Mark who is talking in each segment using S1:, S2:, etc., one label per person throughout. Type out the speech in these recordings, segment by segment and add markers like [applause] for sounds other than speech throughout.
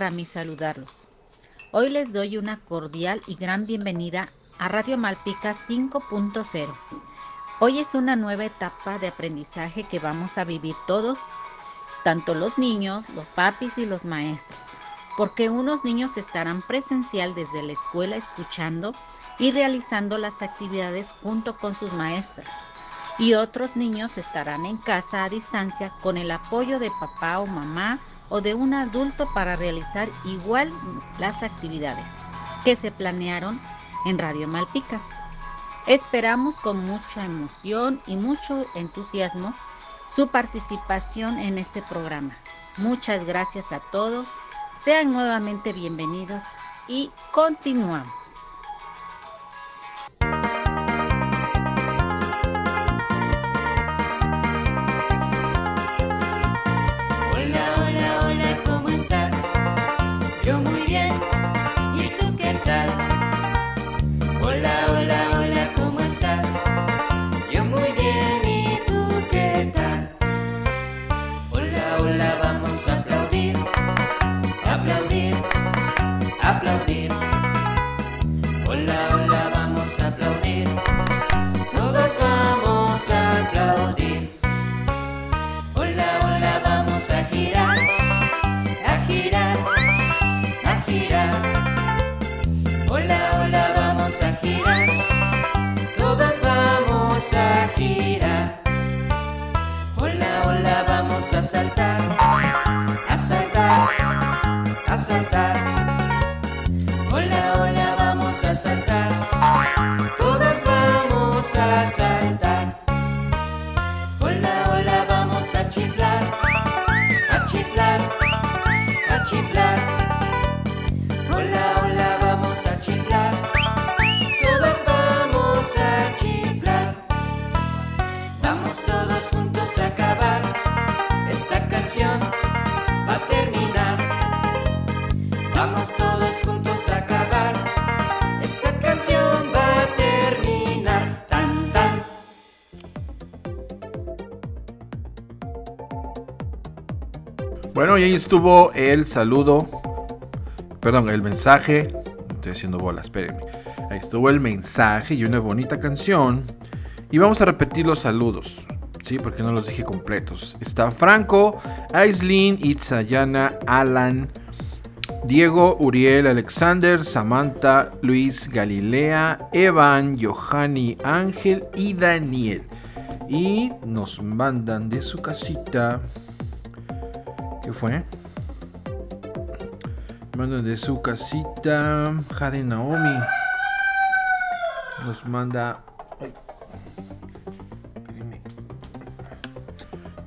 S1: para mí saludarlos. Hoy les doy una cordial y gran bienvenida a Radio Malpica 5.0. Hoy es una nueva etapa de aprendizaje que vamos a vivir todos, tanto los niños, los papis y los maestros, porque unos niños estarán presencial desde la escuela escuchando y realizando las actividades junto con sus maestras y otros niños estarán en casa a distancia con el apoyo de papá o mamá o de un adulto para realizar igual las actividades que se planearon en Radio Malpica. Esperamos con mucha emoción y mucho entusiasmo su participación en este programa. Muchas gracias a todos, sean nuevamente bienvenidos y continuamos.
S2: Y ahí estuvo el saludo, perdón, el mensaje. Estoy haciendo bolas, espérenme. Ahí estuvo el mensaje y una bonita canción. Y vamos a repetir los saludos, ¿sí? Porque no los dije completos. Está Franco, Aislin, Itzayana, Alan, Diego, Uriel, Alexander, Samantha, Luis, Galilea, Evan, Johanny, Ángel y Daniel. Y nos mandan de su casita ¿Qué fue? Manda de su casita. Jade Naomi. Nos manda. Ay.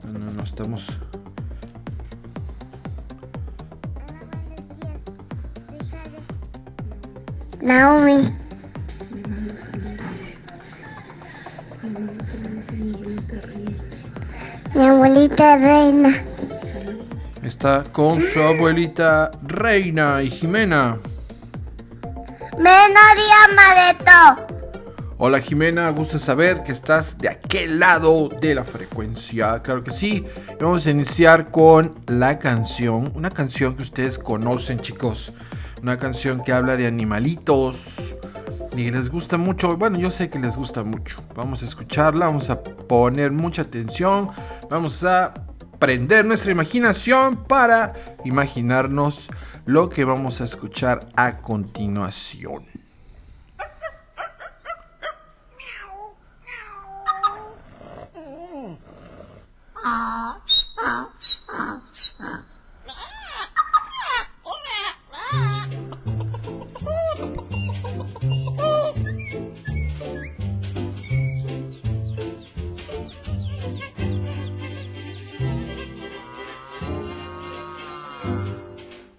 S2: No, no, no estamos.
S3: Naomi. Mi abuelita reina.
S2: Está con su abuelita Reina y Jimena.
S3: Mareto.
S2: Hola Jimena, gusto saber que estás de aquel lado de la frecuencia. Claro que sí. Vamos a iniciar con la canción, una canción que ustedes conocen chicos. Una canción que habla de animalitos y les gusta mucho. Bueno, yo sé que les gusta mucho. Vamos a escucharla, vamos a poner mucha atención. Vamos a prender nuestra imaginación para imaginarnos lo que vamos a escuchar a continuación.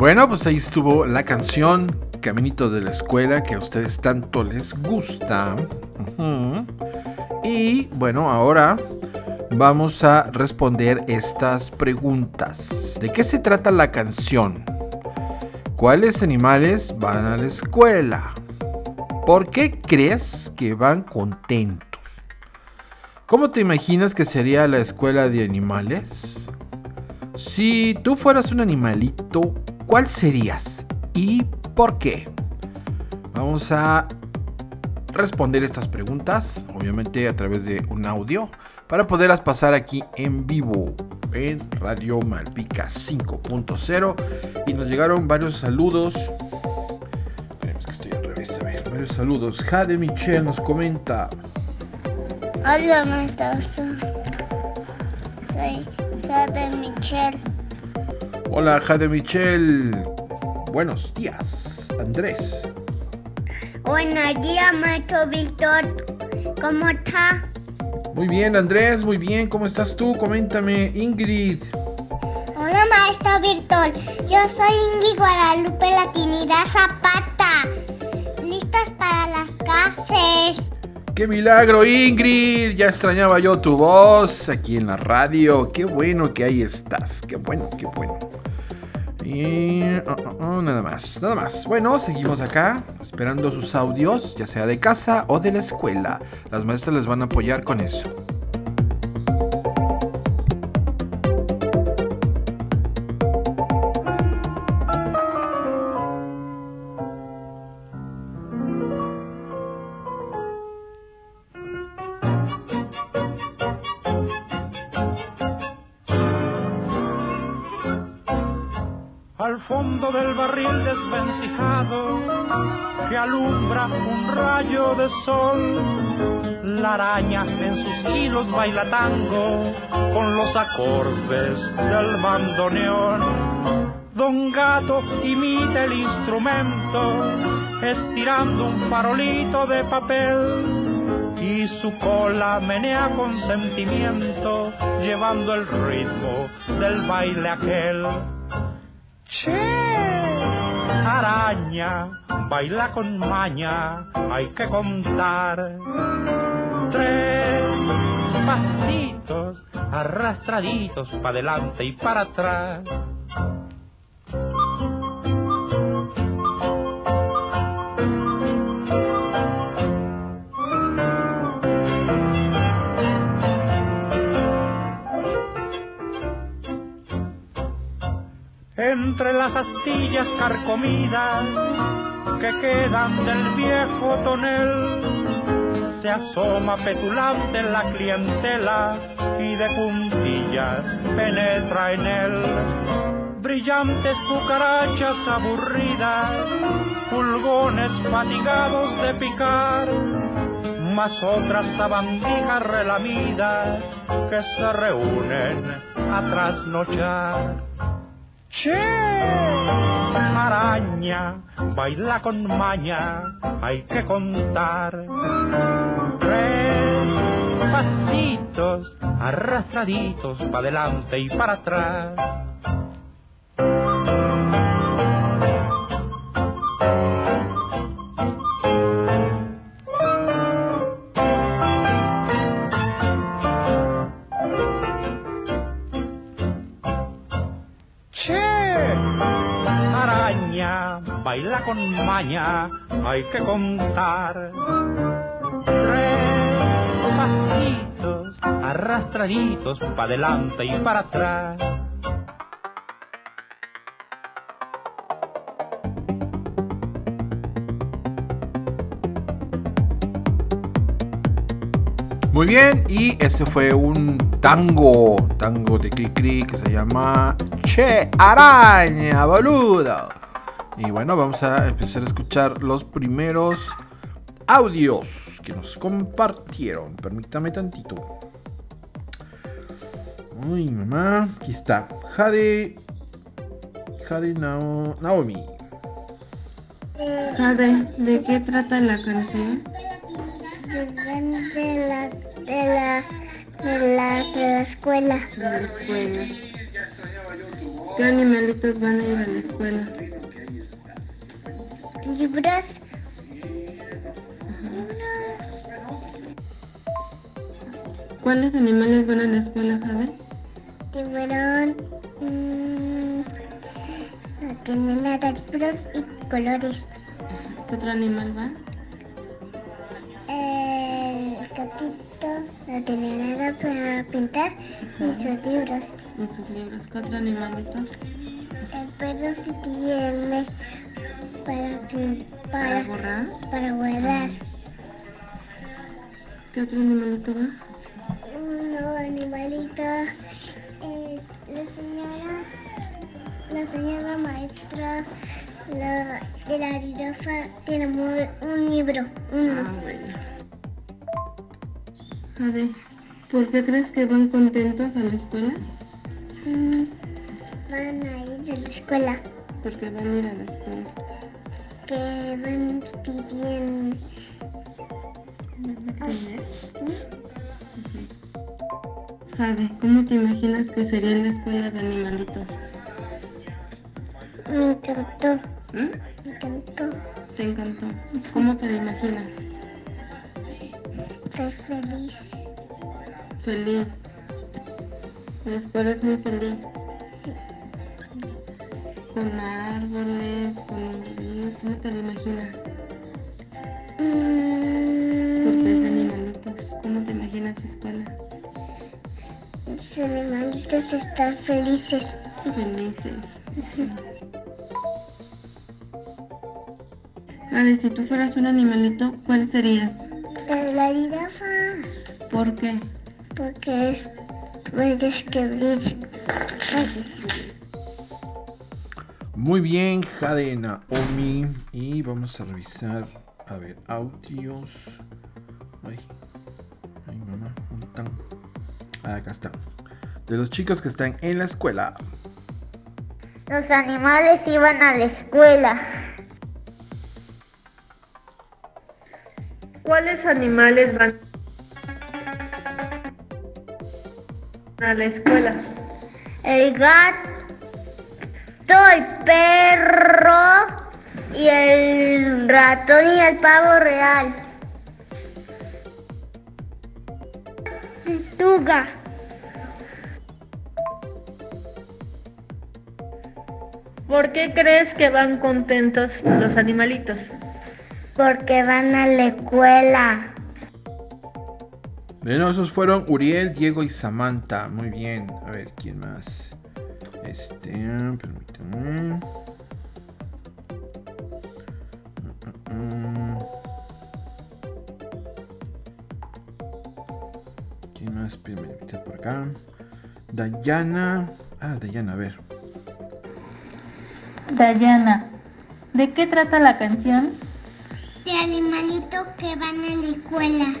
S2: Bueno, pues ahí estuvo la canción Caminito de la Escuela que a ustedes tanto les gusta. Y bueno, ahora vamos a responder estas preguntas. ¿De qué se trata la canción? ¿Cuáles animales van a la escuela? ¿Por qué crees que van contentos? ¿Cómo te imaginas que sería la escuela de animales? Si tú fueras un animalito, ¿cuál serías? ¿Y por qué? Vamos a responder estas preguntas, obviamente a través de un audio, para poderlas pasar aquí en vivo en Radio Malpica 5.0. Y nos llegaron varios saludos. Esperemos que estoy al revés, a ver, varios saludos. Jade Michelle nos comenta.
S3: Hola, maestra. Soy Jade Michelle.
S2: Hola Jade Michelle. Buenos días, Andrés.
S3: Buenos días, maestro Víctor. ¿Cómo está?
S2: Muy bien, Andrés, muy bien. ¿Cómo estás tú? Coméntame, Ingrid.
S3: Hola, maestro Víctor. Yo soy Ingrid Guadalupe Latinidad Zapata. Listas para las clases.
S2: ¡Qué milagro, Ingrid! Ya extrañaba yo tu voz aquí en la radio. Qué bueno que ahí estás. Qué bueno, qué bueno. Y oh, oh, oh, nada más, nada más. Bueno, seguimos acá esperando sus audios, ya sea de casa o de la escuela. Las maestras les van a apoyar con eso.
S4: Fondo del barril desvencijado que alumbra un rayo de sol. La araña en sus hilos baila tango con los acordes del bandoneón. Don Gato imita el instrumento estirando un farolito de papel y su cola menea con sentimiento llevando el ritmo del baile aquel. Che, araña, baila con maña, hay que contar. Tres pasitos arrastraditos para adelante y para atrás. Entre las astillas carcomidas que quedan del viejo tonel, se asoma petulante la clientela y de puntillas penetra en él. Brillantes cucarachas aburridas, pulgones fatigados de picar, más otras sabandijas relamidas que se reúnen a trasnochar. Che, araña, baila con maña, hay que contar. Tres pasitos arrastraditos para adelante y para atrás. Baila con maña, hay que contar. Tres pasitos arrastraditos para adelante y para atrás.
S2: Muy bien, y ese fue un tango, tango de Cricri que se llama Che Araña, boludo. Y bueno, vamos a empezar a escuchar los primeros audios que nos compartieron. Permítame tantito. Uy, mamá, aquí está. Jade. Jade Nao- Naomi.
S5: Jade, ¿de qué trata la canción?
S3: De la, de la, de la, de la escuela.
S5: De la escuela. ¿Qué animalitos van a ir a la escuela?
S3: Libros,
S5: ¿Cuáles animales van a la escuela, Jade?
S3: tiburón, mmm, no tiene nada, libros y colores.
S5: ¿Qué otro animal va?
S3: El gatito no tiene nada para pintar y sus libros.
S5: Y sus libros. ¿Qué otro animalito?
S3: El perro sí tiene para,
S5: ¿Para
S3: para,
S5: borrar?
S3: para guardar.
S5: ¿Qué otro animalito va?
S3: Uno animalito es la señora, la señora maestra la, de la jirafa tiene un libro, uno.
S5: Ah, bueno. Jade, ¿por qué crees que van contentos a la escuela?
S3: Mm, van a ir a la escuela,
S5: Porque van a ir a la escuela.
S3: Que van pidiendo.
S5: Jade, ¿cómo te imaginas que sería la escuela de animalitos?
S3: Me encantó,
S5: ¿Mm?
S3: me encantó,
S5: ¿Te encantó? ¿Cómo te la imaginas?
S3: estoy feliz.
S5: Feliz. La escuela es muy feliz.
S3: Sí,
S5: Con árboles, con ¿Cómo te la imaginas? Porque es de
S3: Mm,
S5: animalitos. ¿Cómo te imaginas tu escuela?
S3: los animalitos están felices.
S5: Felices. Jade, si tú fueras un animalito, ¿cuál serías?
S3: La jirafa.
S5: ¿Por qué?
S3: Porque es, puedes escribir.
S2: Muy bien, Jade Naomi. Y vamos a revisar, a ver, audios. Ay, ay, mamá, ¿dónde están? Ah, acá están. De los chicos que están en la escuela.
S3: Los animales iban a la escuela.
S5: ¿Cuáles animales van a la escuela?
S3: El gato, el perro y el ratón y el pavo real. Tortuga.
S5: ¿Por qué crees que van contentos los animalitos?
S3: Porque van a la escuela.
S2: Bueno, esos fueron Uriel, Diego y Samantha. Muy bien. A ver, ¿quién más? Este, permítame. Mm, mm, mm. ¿Quién más? Permítame por acá. Dayana. Ah, Dayana, a ver.
S6: Dayana, ¿de qué trata la canción?
S3: De animalitos que van a la escuela.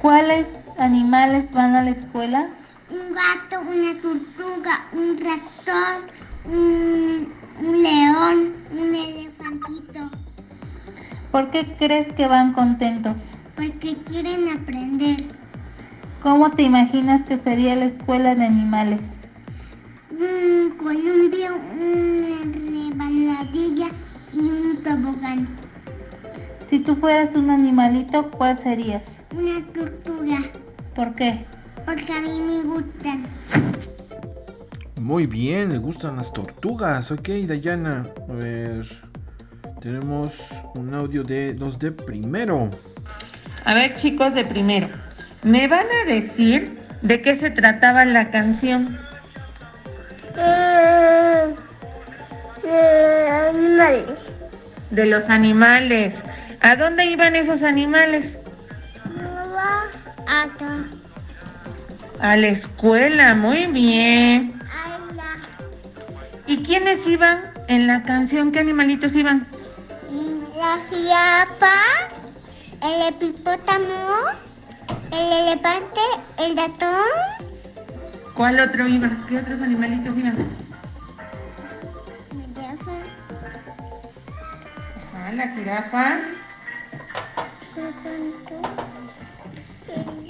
S6: ¿Cuáles animales van a la escuela?
S3: Un gato, una tortuga, un ratón, un, un león, un elefantito,
S7: ¿Por qué crees que van contentos?
S3: porque quieren aprender.
S7: ¿Cómo te imaginas que sería la escuela de animales?
S3: Un columpio, una resbaladilla y un tobogán.
S7: Si tú fueras un animalito, ¿cuál serías?
S3: Una tortuga,
S7: ¿Por qué?
S3: Porque a mí me gustan.
S2: Muy bien, le gustan las tortugas. Ok, Dayana. A ver. Tenemos un audio de los de primero.
S8: A ver, chicos de primero, ¿me van a decir de qué se trataba la canción?
S3: Eh, eh, animales.
S8: De los animales. ¿A dónde iban esos animales?
S3: Va acá.
S8: A la escuela, muy bien. ¿Y quiénes iban en la canción? ¿Qué animalitos iban?
S3: La jirafa, el hipopótamo, el elefante, el ratón,
S8: ¿Cuál otro iba? ¿Qué otros animalitos iban?
S3: la jirafa,
S8: Ajá, la jirafa.
S3: el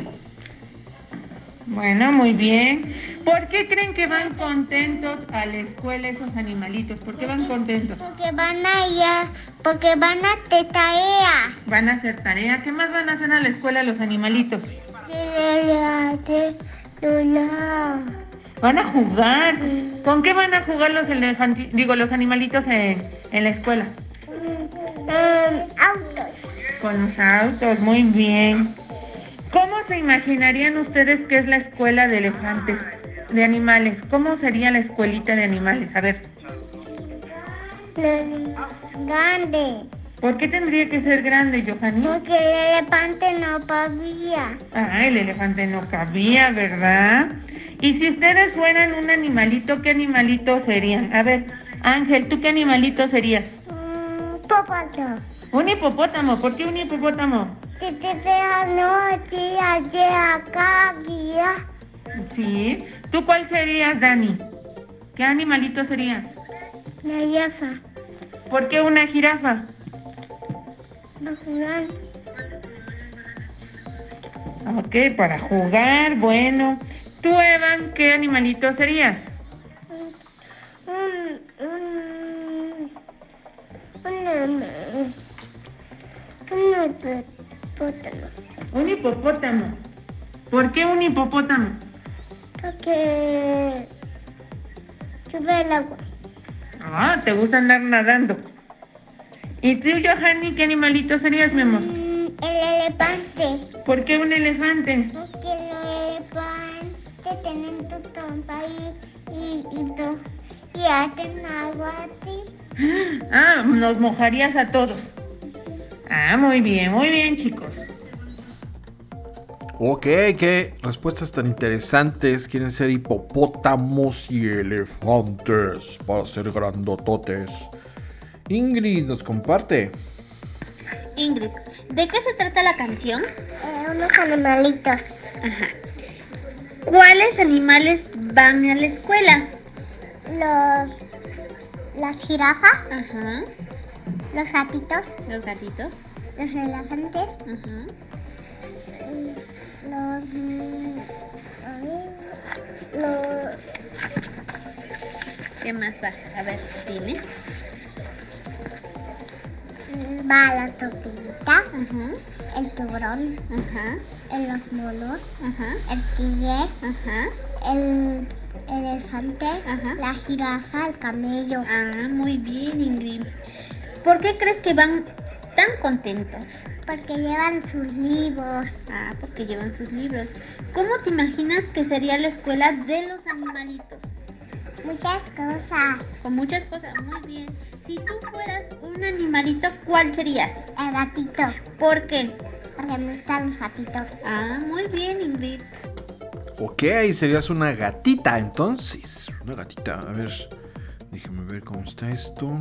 S8: Bueno, muy bien. ¿Por qué creen que van contentos a la escuela esos animalitos? ¿Por qué van contentos?
S3: porque van allá, porque van a hacer tarea.
S8: Van a hacer tarea. ¿Qué más van a hacer a la escuela los animalitos? Van a jugar. ¿Con qué van a jugar los elefanti- digo, los animalitos en, en la escuela?
S3: autos.
S8: Con los autos, muy bien. ¿Cómo se imaginarían ustedes que es la escuela de elefantes, de animales? ¿Cómo sería la escuelita de animales? A ver,
S3: Grande.
S8: ¿por qué tendría que ser grande, Johanny?
S3: Porque el elefante no podía.
S8: Ah, el elefante no cabía, ¿verdad? Y si ustedes fueran un animalito, ¿qué animalito serían? A ver, Ángel, ¿tú qué animalito serías?
S3: Un popoto.
S8: Un hipopótamo. ¿Por qué un hipopótamo?
S3: Te te te no te allá acá guía.
S8: Sí. ¿Tú cuál serías, Dani? ¿Qué animalito serías?
S3: La yafa.
S8: ¿Por qué una jirafa?
S3: Va a jugar.
S8: Ok, para jugar, bueno. ¿Tú, Evan, qué animalito serías?
S3: Un un un un hipopótamo.
S8: Un hipopótamo. ¿Por qué un hipopótamo?
S3: Porque sube el agua.
S8: Ah, te gusta andar nadando. ¿Y tú, Johanny, qué animalito serías, mi amor?
S3: Mm, El elefante.
S8: ¿Por qué un elefante?
S3: Porque el elefante tienen tu trompa y, y, y, tu- y hacen agua así. [gasps]
S8: Ah, nos mojarías a todos. Ah, muy bien, muy bien, chicos.
S2: Ok, qué respuestas tan interesantes. Quieren ser hipopótamos y elefantes para ser grandototes. Ingrid nos comparte.
S9: Ingrid, ¿de qué se trata la canción?
S3: Eh, unos animalitos.
S9: ¿Cuáles animales van a la escuela?
S3: Los, las jirafas,
S9: Ajá.
S3: Los gatitos,
S9: Los gatitos.
S3: los elefantes, los... mm, a ver, los...
S9: ¿Qué más va? A ver, dime.
S3: mm, Va la tortuguita,
S9: Ajá.
S3: el tiburón,
S9: Ajá.
S3: el- los monos,
S9: Ajá.
S3: el tigre,
S9: Ajá.
S3: el, el elefante,
S9: Ajá.
S3: la jirafa, el camello.
S9: Ah, muy bien, Ingrid. ¿Por qué crees que van tan contentos?
S3: Porque llevan sus libros.
S9: Ah, porque llevan sus libros. ¿Cómo te imaginas que sería la escuela de los animalitos?
S3: Muchas cosas.
S9: Con muchas cosas, muy bien. Si tú fueras un animalito, ¿cuál serías?
S3: El gatito.
S9: ¿Por qué?
S3: Porque me gustan los gatitos.
S9: Ah, muy bien, Ingrid.
S2: Ok, serías una gatita entonces. Una gatita. A ver, déjeme ver cómo está esto.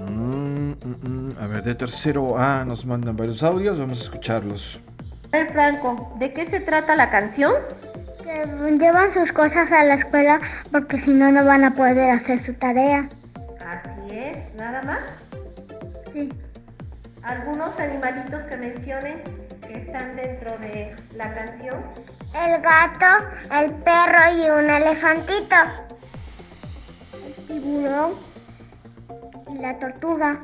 S2: Mm, mm, mm. A ver, de tercero A nos mandan varios audios. Vamos a escucharlos.
S10: A ver, Franco, ¿de qué se trata la canción?
S3: Que llevan sus cosas a la escuela porque si no, no van a poder hacer su tarea.
S10: Así es, nada más.
S3: Sí.
S10: ¿Algunos animalitos que mencionen que están dentro de la canción?
S3: El gato, el perro y un elefantito. El tiburón y la tortuga.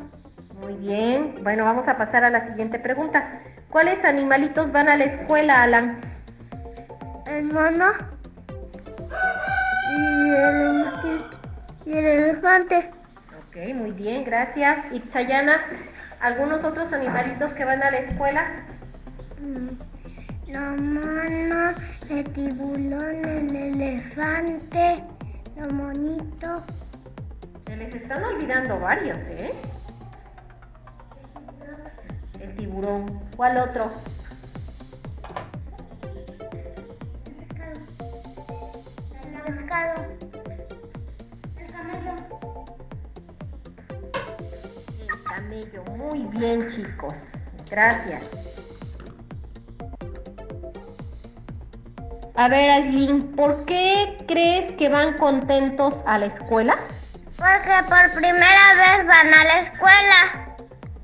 S10: Muy bien. Bueno, vamos a pasar a la siguiente pregunta. ¿Cuáles animalitos van a la escuela, Alan?
S3: El mono y el, y el elefante.
S10: Ok, muy bien, gracias. Itzayana, ¿algunos otros animalitos que van a la escuela?
S3: La mano, el tiburón, el elefante, los monitos.
S10: Se les están olvidando varios, ¿eh? El tiburón. ¿Cuál otro?
S3: El pescado. El camello.
S10: El camello. Muy bien, chicos. Gracias. A ver, Aislinn, ¿por qué crees que van contentos a la escuela?
S3: Porque por primera vez van a la escuela.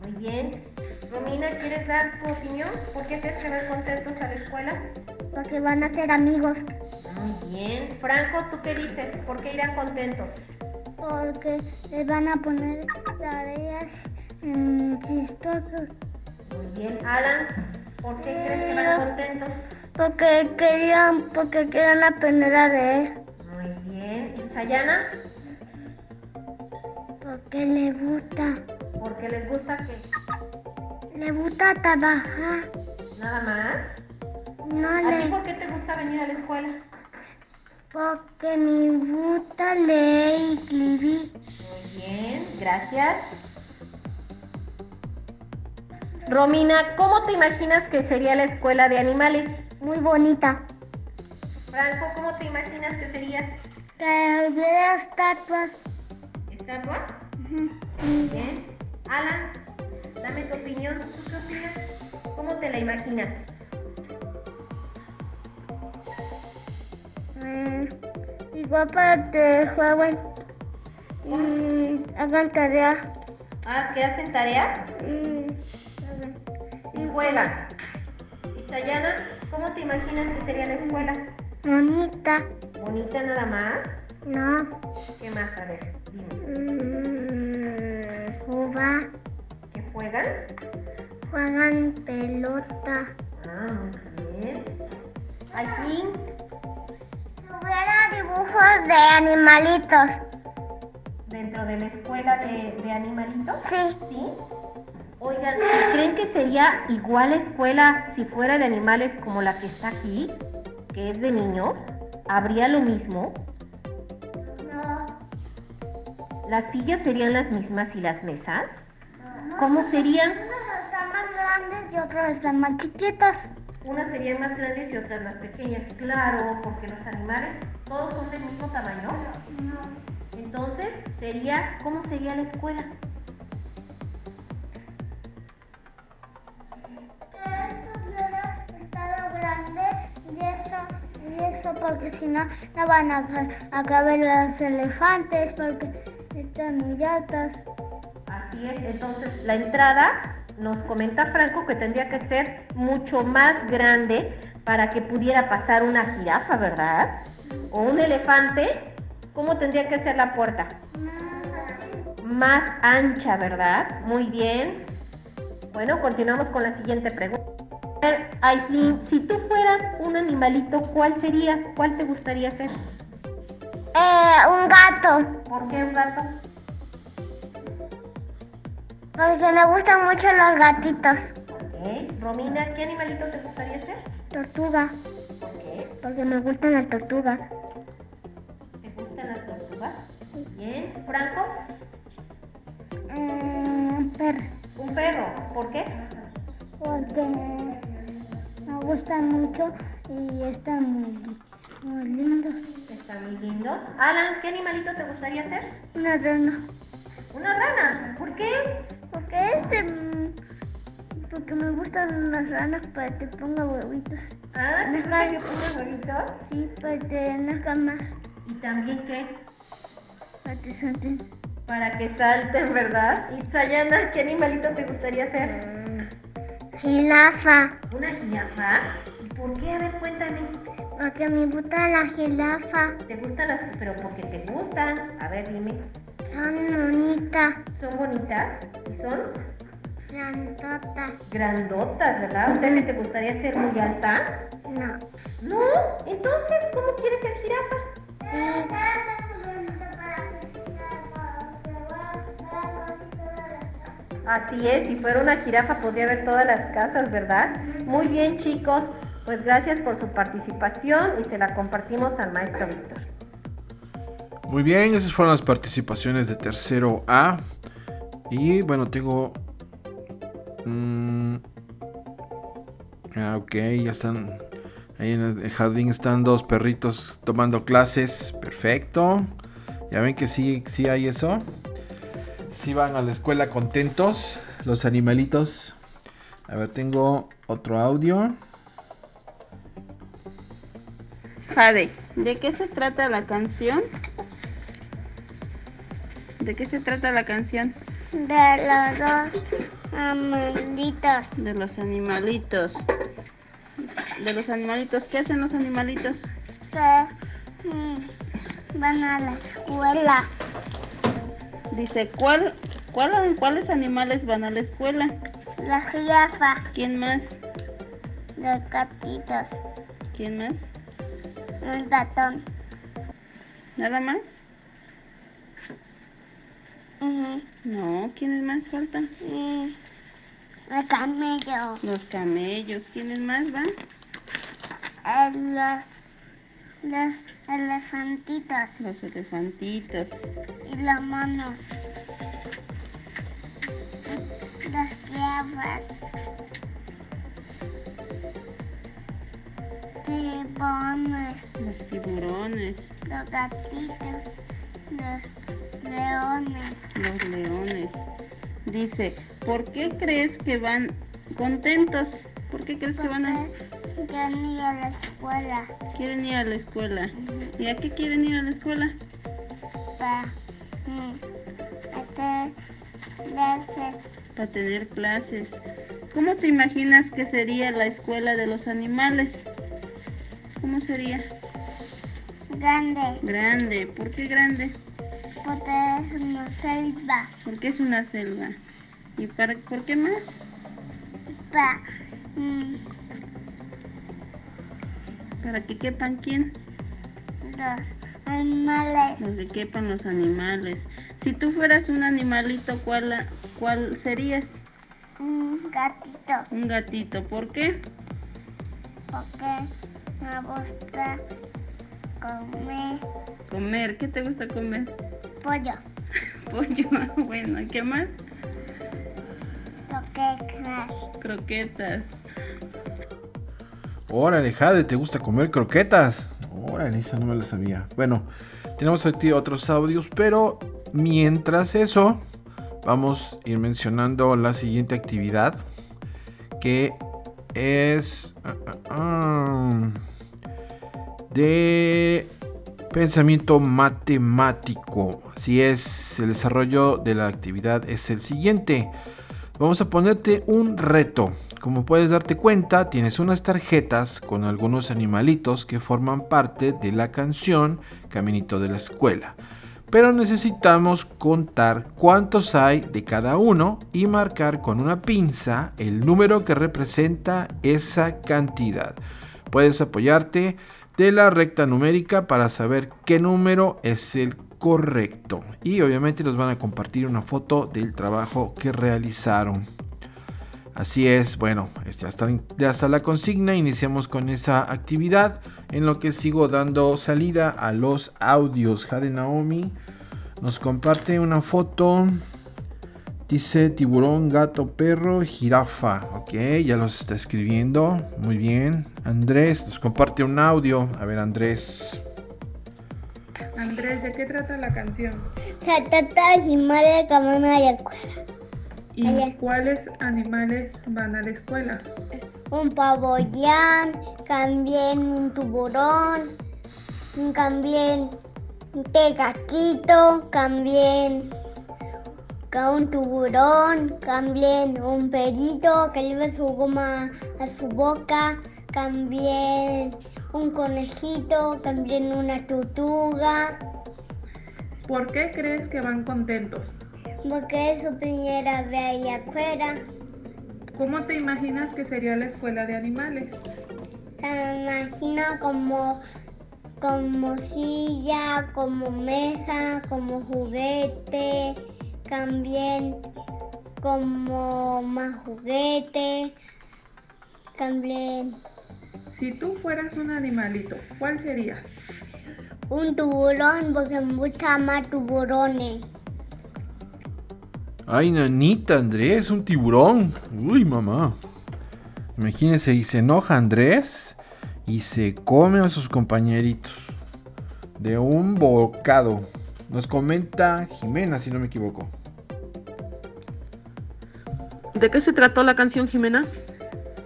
S10: Muy bien. Romina, ¿quieres dar tu opinión? ¿Por qué crees que van contentos a la escuela?
S3: Porque van a ser amigos.
S10: Muy bien. Franco, ¿tú qué dices? ¿Por qué irán contentos?
S3: Porque les van a poner tareas mm, chistosas.
S10: Muy bien. Alan, ¿por qué crees que van contentos?
S3: Porque querían, porque querían aprender a leer.
S10: Muy bien. ¿Itzayana?
S3: Porque le gusta.
S10: Porque les gusta que
S3: Le gusta trabajar.
S10: nada más.
S3: No
S10: ¿A ti por qué te gusta venir a la escuela?
S3: Porque me gusta leer y escribir.
S10: Muy bien, gracias. Romina, ¿cómo te imaginas que sería la escuela de animales?
S3: Muy bonita.
S10: Franco, ¿cómo te imaginas que sería?
S3: Que hubiera estatuas.
S10: ¿Estatuas? Muy bien. Alan, dame tu opinión. ¿Tú qué opinas? ¿Cómo te la imaginas?
S3: Mm, igual para que jueguen y hagan tarea.
S10: Ah, ¿que hacen tarea?
S3: Y,
S10: Y juegan. Itzayana, ¿cómo te imaginas que sería la escuela?
S3: bonita.
S10: ¿Bonita nada más?
S3: No.
S10: ¿Qué más? A ver, dime.
S3: Mm,
S10: juegan?
S3: Juegan pelota.
S10: Ah, muy bien. Aislinn,
S3: Hubiera dibujos de animalitos.
S10: dentro de la escuela de, de animalitos.
S3: Sí.
S10: ¿Sí? Oigan, ¿y ¿creen que sería igual la escuela si fuera de animales como la que está aquí, que es de niños? ¿Habría lo mismo?
S3: No.
S10: ¿Las sillas serían las mismas y las mesas? ¿Cómo serían?
S3: Unos están más grandes y otros están más chiquitos.
S10: Unas serían más grandes y otras más pequeñas, claro, porque los animales todos son del mismo tamaño. Entonces, sería, ¿cómo sería la escuela?
S3: Porque si no, no van a, a caber los elefantes porque están muy altos.
S10: Así es, entonces la entrada nos comenta Franco que tendría que ser mucho más grande para que pudiera pasar una jirafa, ¿verdad? O un elefante. ¿Cómo tendría que ser la puerta? Más ancha, ¿verdad? Muy bien. Bueno, continuamos con la siguiente pregunta. A ver, Aislinn, si tú fueras un animalito, ¿cuál serías? ¿Cuál te gustaría ser?
S3: Eh, un gato.
S10: ¿Por qué un gato?
S3: Porque me gustan mucho los gatitos.
S10: Ok. Romina, ¿qué animalito te gustaría ser?
S3: Tortuga.
S10: ¿Por qué?
S3: Porque me gustan las tortugas.
S10: ¿Te gustan las tortugas? Bien. ¿Franco?
S3: Eh, perro.
S10: Un perro. ¿Por qué?
S3: Porque me gustan mucho y están muy, muy lindos.
S10: Están muy lindos. Alan, ¿qué animalito te gustaría ser?
S3: Una rana.
S10: Una rana. ¿Por qué?
S3: Porque este mm, Porque me gustan las ranas para que ponga huevitos.
S10: Ah, ¿te gusta que pongas huevitos?
S3: Sí, para que nazcan más.
S10: ¿Y también qué?
S3: Para que salten.
S10: Para que salten, ¿verdad? Y Sayana, ¿qué animalito te gustaría ser?
S3: Jirafa.
S10: ¿Una jirafa? ¿Y por qué? A ver, cuéntame.
S3: Porque me gusta la jirafa.
S10: ¿Te gustan las...? Pero porque te gustan. A ver, dime.
S3: Son bonitas.
S10: ¿Son bonitas? ¿Y son?
S3: Grandotas.
S10: Grandotas, ¿verdad? O sea que te gustaría ser muy alta.
S3: No.
S10: ¿No? Entonces, ¿cómo quieres ser jirafa? Así es, si fuera una jirafa podría ver todas las casas, ¿verdad? Muy bien, chicos. Pues gracias por su participación y se la compartimos al maestro Víctor.
S2: Muy bien, esas fueron las participaciones de tercero A. Y bueno, tengo... mm, ah, ok, ya están... Ahí en el jardín están dos perritos tomando clases. Perfecto. Ya ven que sí, sí hay eso. Sí van a la escuela contentos los animalitos. A ver, tengo otro audio.
S7: Jade, ¿de qué se trata la canción? ¿De qué se trata la canción?
S3: De los dos amiguitos.
S7: De los animalitos. De los animalitos. ¿Qué hacen los animalitos?
S3: que mm, van a la escuela.
S7: Dice, ¿cuál, cuál, ¿cuáles animales van a la escuela?
S3: La jirafa.
S7: ¿Quién más?
S3: Los gatitos.
S7: ¿Quién más?
S3: Un ratón.
S7: ¿Nada más? No, ¿quiénes más faltan?
S3: Mm, El camello.
S7: Los camellos. ¿Quiénes más van?
S3: Eh, los, los elefantitos.
S7: Los elefantitos.
S3: Y los monos. Las piedras. Tiburones.
S7: Los tiburones.
S3: Los gatitos. Los leones.
S7: Los leones. Dice, ¿por qué crees que van contentos? ¿Por qué crees que van a...
S3: Yo ni a la escuela.
S7: Quieren ir a la escuela. ¿Y a qué quieren ir a la escuela?
S3: Para mm, hacer clases.
S7: Para tener clases. ¿Cómo te imaginas que sería la escuela de los animales? ¿Cómo sería?
S3: Grande.
S7: Grande. ¿Por qué grande?
S3: Porque es una selva.
S7: Porque es una selva. ¿Y para, por qué más?
S3: Para mm,
S7: Para que quepan quién?
S3: los animales.
S7: Donde quepan los animales. Si tú fueras un animalito, ¿cuál, cuál serías?
S3: Un gatito.
S7: Un gatito. ¿Por qué?
S3: Porque me gusta comer
S7: Comer. ¿Qué te gusta comer?
S3: pollo. [laughs]
S7: Pollo. [laughs] Bueno, ¿qué más?
S3: Croquetas.
S7: Croquetas.
S2: Órale, Jade, ¿te gusta comer croquetas? Órale, esa no me la sabía. Bueno, tenemos aquí otros audios, pero mientras eso, vamos a ir mencionando la siguiente actividad, que es ah, ah, ah, de pensamiento matemático. Así es, el desarrollo de la actividad es el siguiente. Vamos a ponerte un reto. Como puedes darte cuenta, tienes unas tarjetas con algunos animalitos que forman parte de la canción Caminito de la Escuela. Pero necesitamos contar cuántos hay de cada uno y marcar con una pinza el número que representa esa cantidad. Puedes apoyarte de la recta numérica para saber qué número es el correcto. Y obviamente nos van a compartir una foto del trabajo que realizaron. Así es, bueno, ya está, ya está la consigna, iniciamos con esa actividad en lo que sigo dando salida a los audios. Jade Naomi nos comparte una foto, dice tiburón, gato, perro, jirafa, ok, ya los está escribiendo, muy bien. Andrés nos comparte un audio, a ver Andrés.
S8: Andrés, ¿de qué trata la canción?
S3: Se trata de si muere como una escuela.
S11: ¿Y
S3: Allá.
S11: cuáles animales van a la escuela?
S3: un pavollán, también un tiburón, también un tegaquito, también ca- un tiburón, también un perito que lleva su goma a su boca, también un conejito, también una tortuga,
S11: ¿Por qué crees que van contentos?
S3: porque es su primera vez ahí afuera.
S11: ¿Cómo te imaginas que sería la escuela de animales?
S3: Se imagina como, como silla, como mesa, como juguete, también como más juguete, también
S11: Si tú fueras un animalito, ¿cuál serías?
S3: un tiburón porque me gustan más tiburones.
S2: Ay, nanita, Andrés, un tiburón. Uy, mamá. Imagínense, y se enoja Andrés y se come a sus compañeritos. De un bocado. Nos comenta Jimena, si no me equivoco.
S12: ¿De qué se trató la canción, Jimena?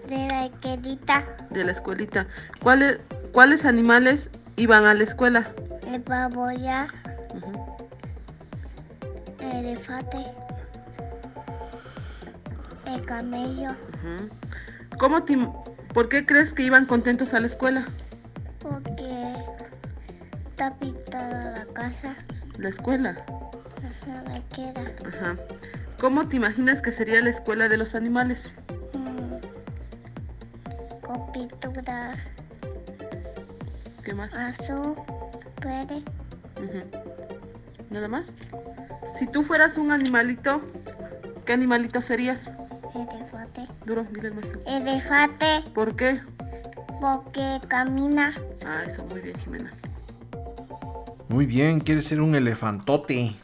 S3: De la querida,
S12: De la escuelita. ¿Cuáles, cuáles animales iban a la escuela?
S3: el baboya, el elefante, el camello.
S12: ¿Cómo te ¿Por qué crees que iban contentos a la escuela?
S3: porque está pintada la casa,
S12: La escuela.
S3: ajá, la queda.
S12: Ajá. ¿Cómo te imaginas que sería la escuela de los animales?
S3: Mm, con pintura
S12: ¿Qué más?
S3: azul, verde,
S12: Ujú. ¿Nada más? Si tú fueras un animalito, ¿qué animalito serías?
S3: elefante.
S12: Duro, dile al maestro.
S3: Elefante
S12: ¿Por qué?
S3: porque camina.
S12: Ah, eso, muy bien, Jimena.
S2: Muy bien, quiere ser un elefantote.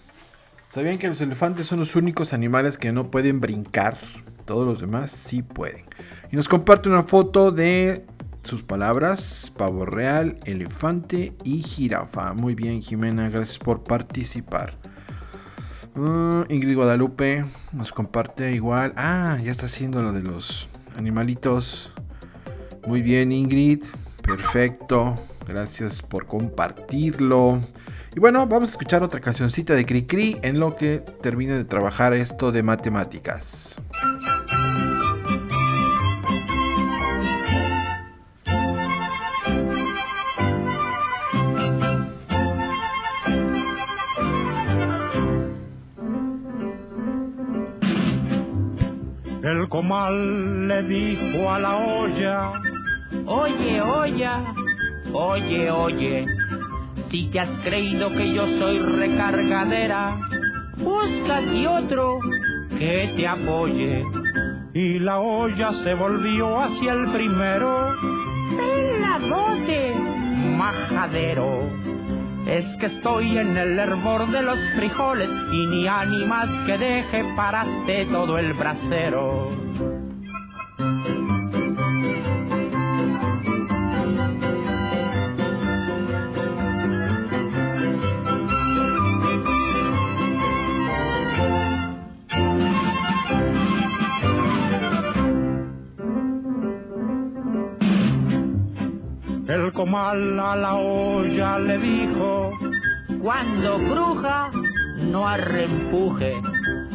S2: ¿Sabían que los elefantes son los únicos animales que no pueden brincar? Todos los demás sí pueden. Y nos comparte una foto de sus palabras, pavo real, elefante y jirafa. Muy bien, Jimena, gracias por participar. Ah, Ingrid Guadalupe nos comparte igual. Ah, ya está haciendo lo de los animalitos. Muy bien, Ingrid. Perfecto. Gracias por compartirlo. Y bueno, vamos a escuchar otra cancioncita de Cricri en lo que termine de trabajar esto de matemáticas.
S13: El comal le dijo a la olla,
S4: Oye, olla, oye, oye, si te has creído que yo soy recargadera, búscate otro que te apoye.
S13: y la olla se volvió hacia el primero.
S4: ¡Peladote! Majadero. Es que estoy en el hervor de los frijoles y ni ánimas que deje paraste todo el brasero.
S13: Comal a la olla le dijo,
S4: Cuando bruja, no arrempuje.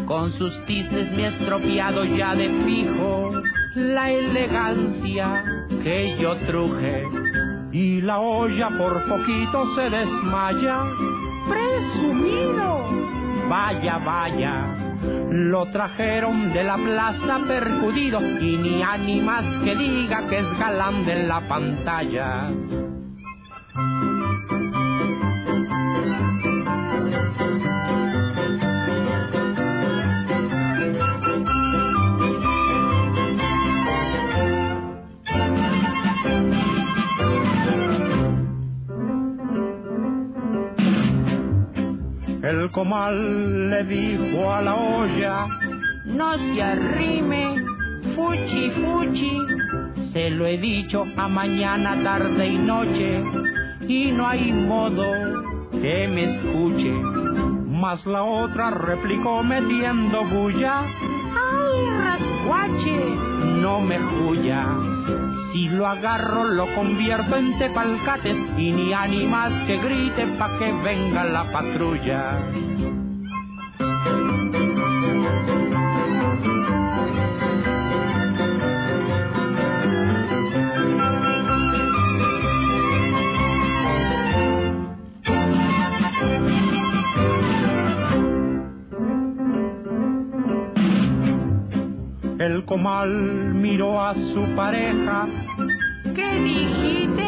S4: Con sus tisnes me he estropeado ya de fijo la elegancia que yo truje.
S13: y la olla por poquito se desmaya.
S4: ¡Presumido! Vaya, vaya.
S13: Lo trajeron de la plaza percudido
S4: Y ni ánimas que diga que es galán de la pantalla.
S13: El comal le dijo a la olla,
S4: No se arrime, fuchi, fuchi. Se lo he dicho a mañana, tarde y noche. Y no hay modo que me escuche. Mas la otra replicó metiendo bulla. ¡Ay, rascuache! No me juya. Si lo agarro lo convierto en tepalcates y ni animas que grite pa' que venga la patrulla. El comal miró a su pareja. ¿Qué dijiste?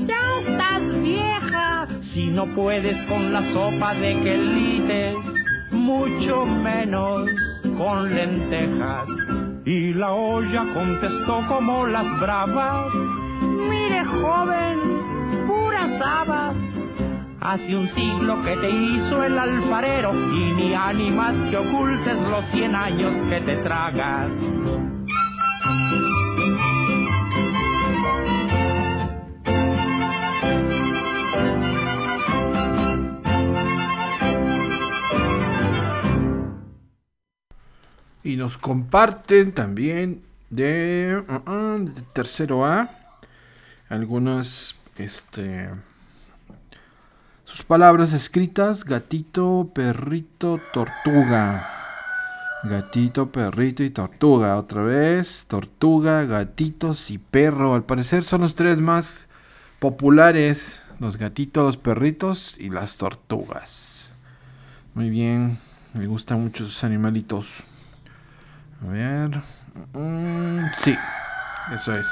S4: Ya estás vieja. Si no puedes con la sopa de quelites, mucho menos con lentejas. Y la olla contestó como las bravas. Mire, joven, puras habas. Hace un siglo que te hizo el alfarero y ni ánimas que ocultes los cien años que te tragas.
S2: Y nos comparten también de, uh, uh, de tercero A algunas este sus palabras escritas gatito, perrito, tortuga. Gatito, perrito y tortuga. Otra vez, tortuga, gatitos y perro. Al parecer son los tres más populares. Los gatitos, los perritos y las tortugas. Muy bien. Me gustan mucho esos animalitos. A ver. Mm, sí. Eso es.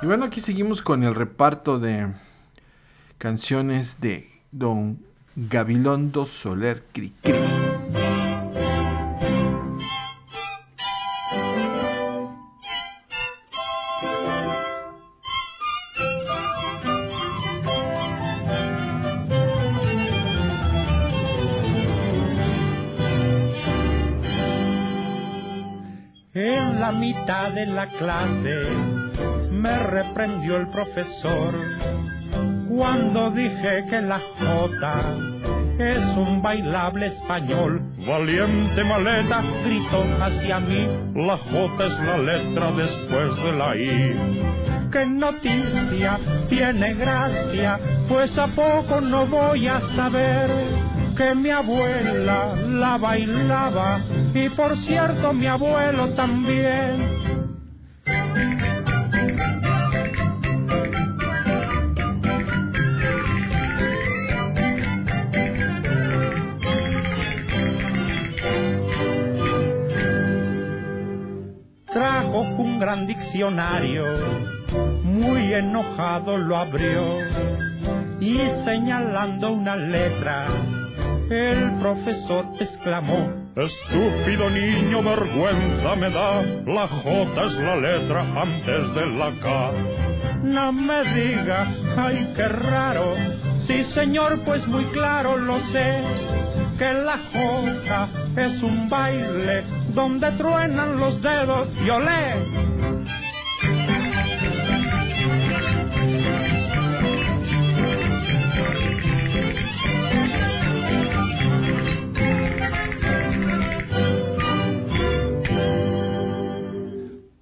S2: Y bueno, aquí seguimos con el reparto de canciones de Don Gabilondo Soler Cricri.
S4: En la mitad de la clase me reprendió el profesor cuando dije que la Jota es un bailable español. Valiente maleta gritó hacia mí, la J es la letra después de la I. Qué noticia, tiene gracia, pues a poco no voy a saber que mi abuela la bailaba y por cierto mi abuelo también. Trajo un gran diccionario, muy enojado lo abrió y señalando una letra, el profesor exclamó, Estúpido niño, vergüenza me da, la J es la letra antes de la K. No me diga, ay, qué raro, sí señor, pues muy claro lo sé, que la J es un baile donde truenan los dedos y olé.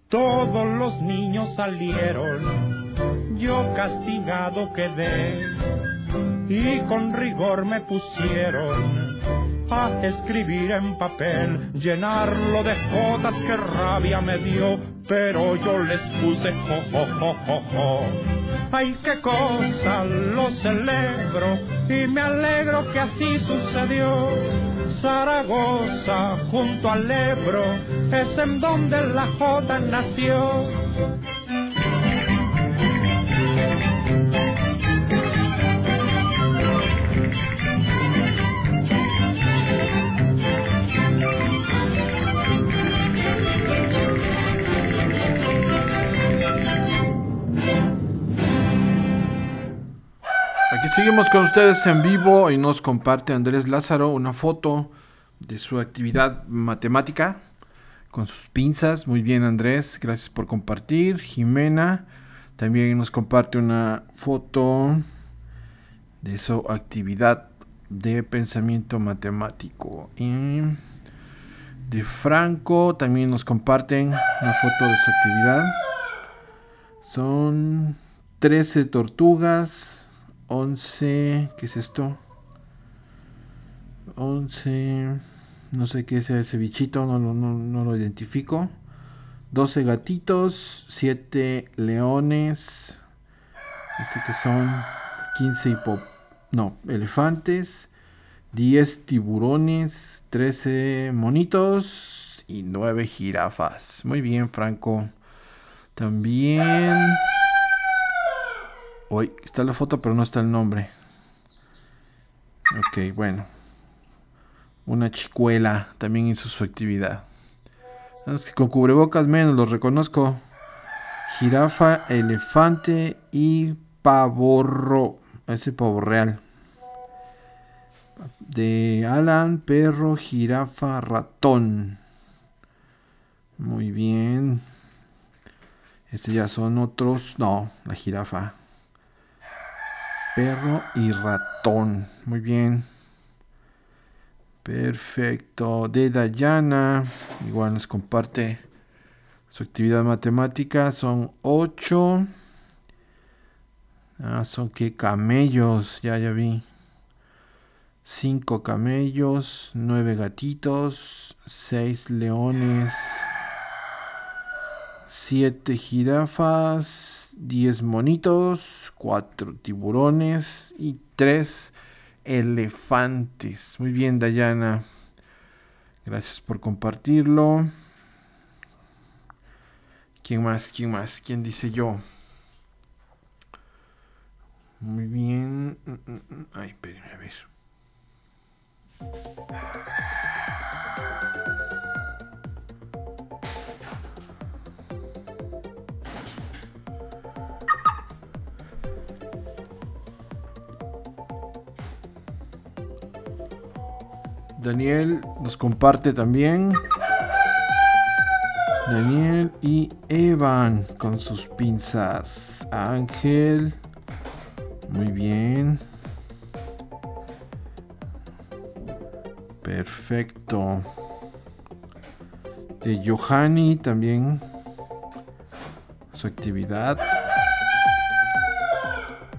S4: Todos los niños salieron, yo castigado quedé y con rigor me pusieron a escribir en papel, llenarlo de jotas que rabia me dio, pero yo les puse jo, jo, jo, jo. Ay, qué cosa, lo celebro y me alegro que así sucedió. Zaragoza, junto al Ebro, es en donde la Jota nació.
S2: Seguimos con ustedes en vivo y nos comparte Andrés Lázaro una foto de su actividad matemática con sus pinzas. Muy bien Andrés, gracias por compartir. Jimena también nos comparte una foto de su actividad de pensamiento matemático. Y de Franco también nos comparten una foto de su actividad. Son 13 tortugas, 11, ¿qué es esto? 11, no sé qué es ese bichito, no, no, no lo identifico. 12 gatitos, 7 leones, así que son 15 hipop no, elefantes, 10 tiburones, 13 monitos y 9 jirafas. Muy bien, Franco. También... Hoy está la foto, pero no está el nombre. Ok, bueno. Una chicuela también hizo su actividad. Es que con cubrebocas menos los reconozco. Jirafa, elefante y pavorro. Ese pavo real. De Alan, perro, jirafa, ratón. Muy bien. Este ya son otros. No, la jirafa. Perro y ratón. Muy bien. Perfecto. De Dayana. Igual nos comparte su actividad matemática. Son 8. Ah, son que camellos. Ya, ya vi. 5 camellos. 9 gatitos. 6 leones. 7 jirafas. 10 monitos. 4 tiburones. Y 3 elefantes. Muy bien, Dayana. Gracias por compartirlo. ¿Quién más? ¿Quién más? ¿Quién dice yo? Muy bien. Ay, espérenme, a ver. Daniel nos comparte también. Daniel y Evan con sus pinzas. Ángel. Muy bien. Perfecto. De Johanny también. Su actividad.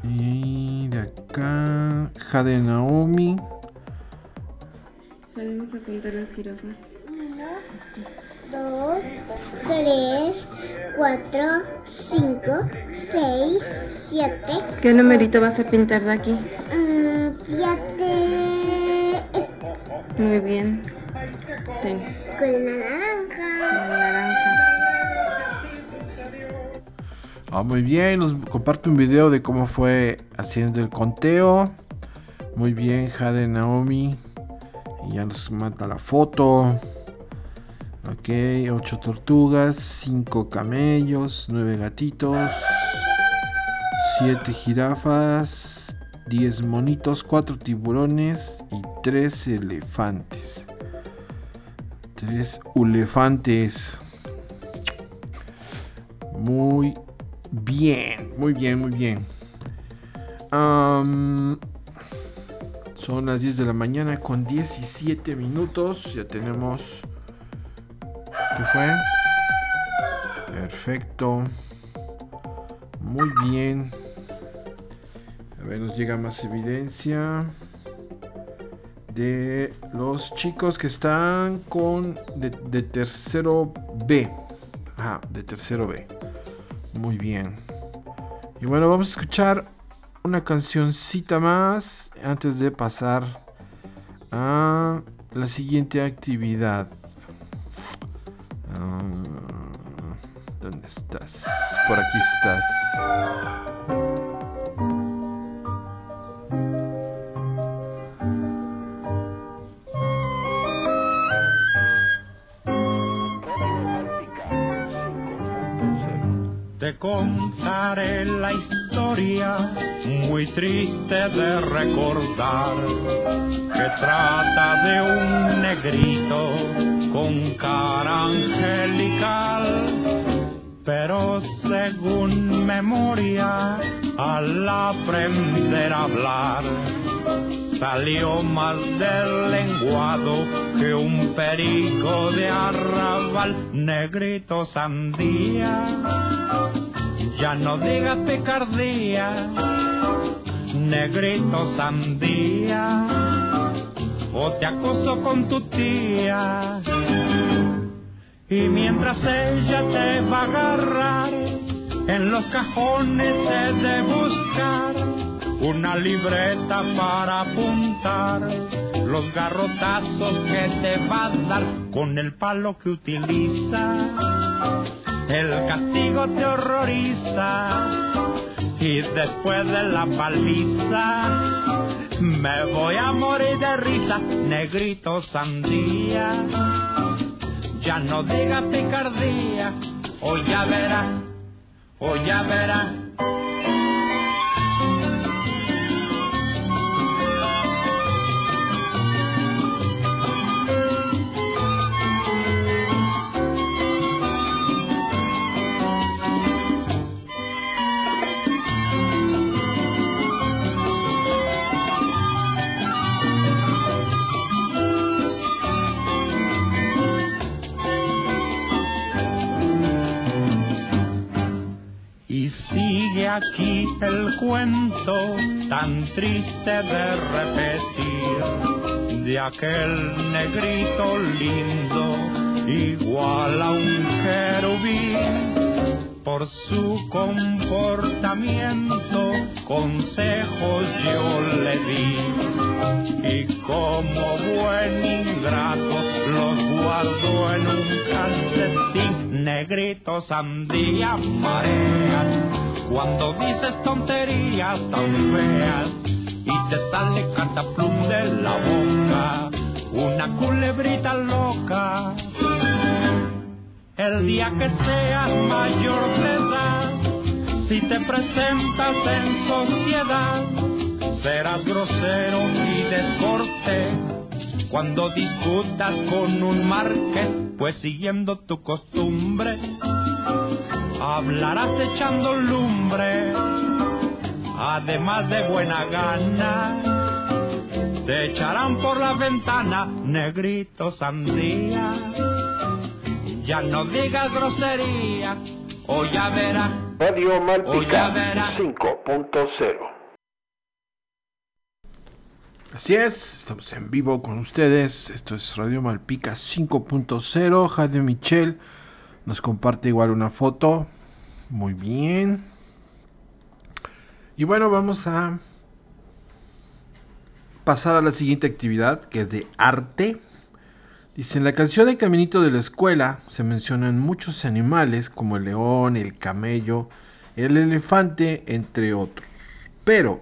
S2: Y de acá. Jade Naomi.
S7: Vamos a contar las jirafas.
S3: 1, 2, 3, 4, 5, 6, 7.
S7: ¿Qué numerito vas a pintar de aquí?
S3: 7.
S7: Muy bien. Ten.
S3: Con la naranja.
S7: La naranja.
S2: Ah, muy bien, nos comparte un video de cómo fue haciendo el conteo. Muy bien, Jade Naomi. Y ya nos manda la foto. Ok, 8 tortugas, 5 camellos, 9 gatitos, 7 jirafas, 10 monitos, 4 tiburones y 3 elefantes. 3 elefantes. Muy bien, muy bien, muy bien. Um, son las 10 de la mañana con 17 minutos. Ya tenemos... ¿Qué fue? Perfecto. Muy bien. A ver, nos llega más evidencia de los chicos que están con de, tercero B. Ajá, de tercero B. Muy bien. Y bueno, vamos a escuchar una cancioncita más antes de pasar a la siguiente actividad. Ah, ¿Dónde estás? Por aquí estás.
S14: Te contaré la historia muy triste de recordar que trata de un negrito con cara angelical. Pero según memoria, al aprender a hablar,
S4: salió más del lenguado que un perico de arrabal, negrito sandía. Ya no digas picardía, negrito sandía, o te acoso con tu tía. Y mientras ella te va a agarrar, en los cajones he de buscar una libreta para apuntar los garrotazos que te va a dar con el palo que utiliza. El castigo te horroriza y después de la paliza me voy a morir de risa, negrito sandía. Ya no diga picardía, o ya verá, o ya verá. Sigue aquí el cuento tan triste de repetir de aquel negrito lindo, igual a un querubín. Por su comportamiento consejos yo le di y como buen ingrato los guardo en un calcetín negrito sandía mareas cuando dices tonterías tan feas y te sale cataplum de la boca una culebrita loca. El día que seas mayor de edad si te presentas en sociedad serás grosero y descortés cuando discutas con un marqués, pues siguiendo tu costumbre, hablarás echando lumbre, además de buena gana, te echarán por la ventana, negrito sandía, ya no digas grosería, o ya verás,
S15: Radio Malpica
S4: verás.
S15: 5.0
S2: Así es, estamos en vivo con ustedes. Esto es Radio Malpica 5.0. Jade Michel nos comparte igual una foto. Muy bien. Y bueno, vamos a pasar a la siguiente actividad que es de arte. Dice, en la canción de Caminito de la Escuela se mencionan muchos animales como el león, el camello, el elefante, entre otros. Pero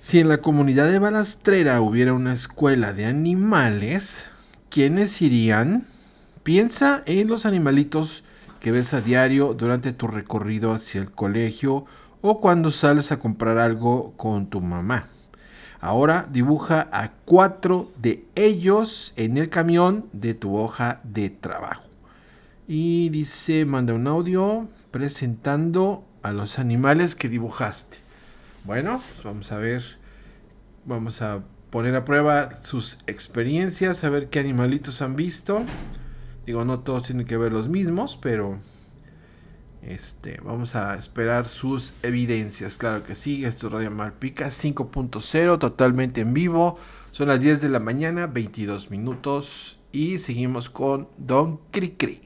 S2: si en la comunidad de Balastrera hubiera una escuela de animales, ¿quiénes irían? Piensa en los animalitos que ves a diario durante tu recorrido hacia el colegio o cuando sales a comprar algo con tu mamá. Ahora dibuja a cuatro de ellos en el camión de tu hoja de trabajo. Y dice, manda un audio presentando a los animales que dibujaste. Bueno, pues vamos a ver, vamos a poner a prueba sus experiencias, a ver qué animalitos han visto. Digo, no todos tienen que ver los mismos, pero este, vamos a esperar sus evidencias. Claro que sí, esto es Radio Malpica 5.0, totalmente en vivo. Son las 10 de la mañana, 22 minutos. Y seguimos con Don Cricri.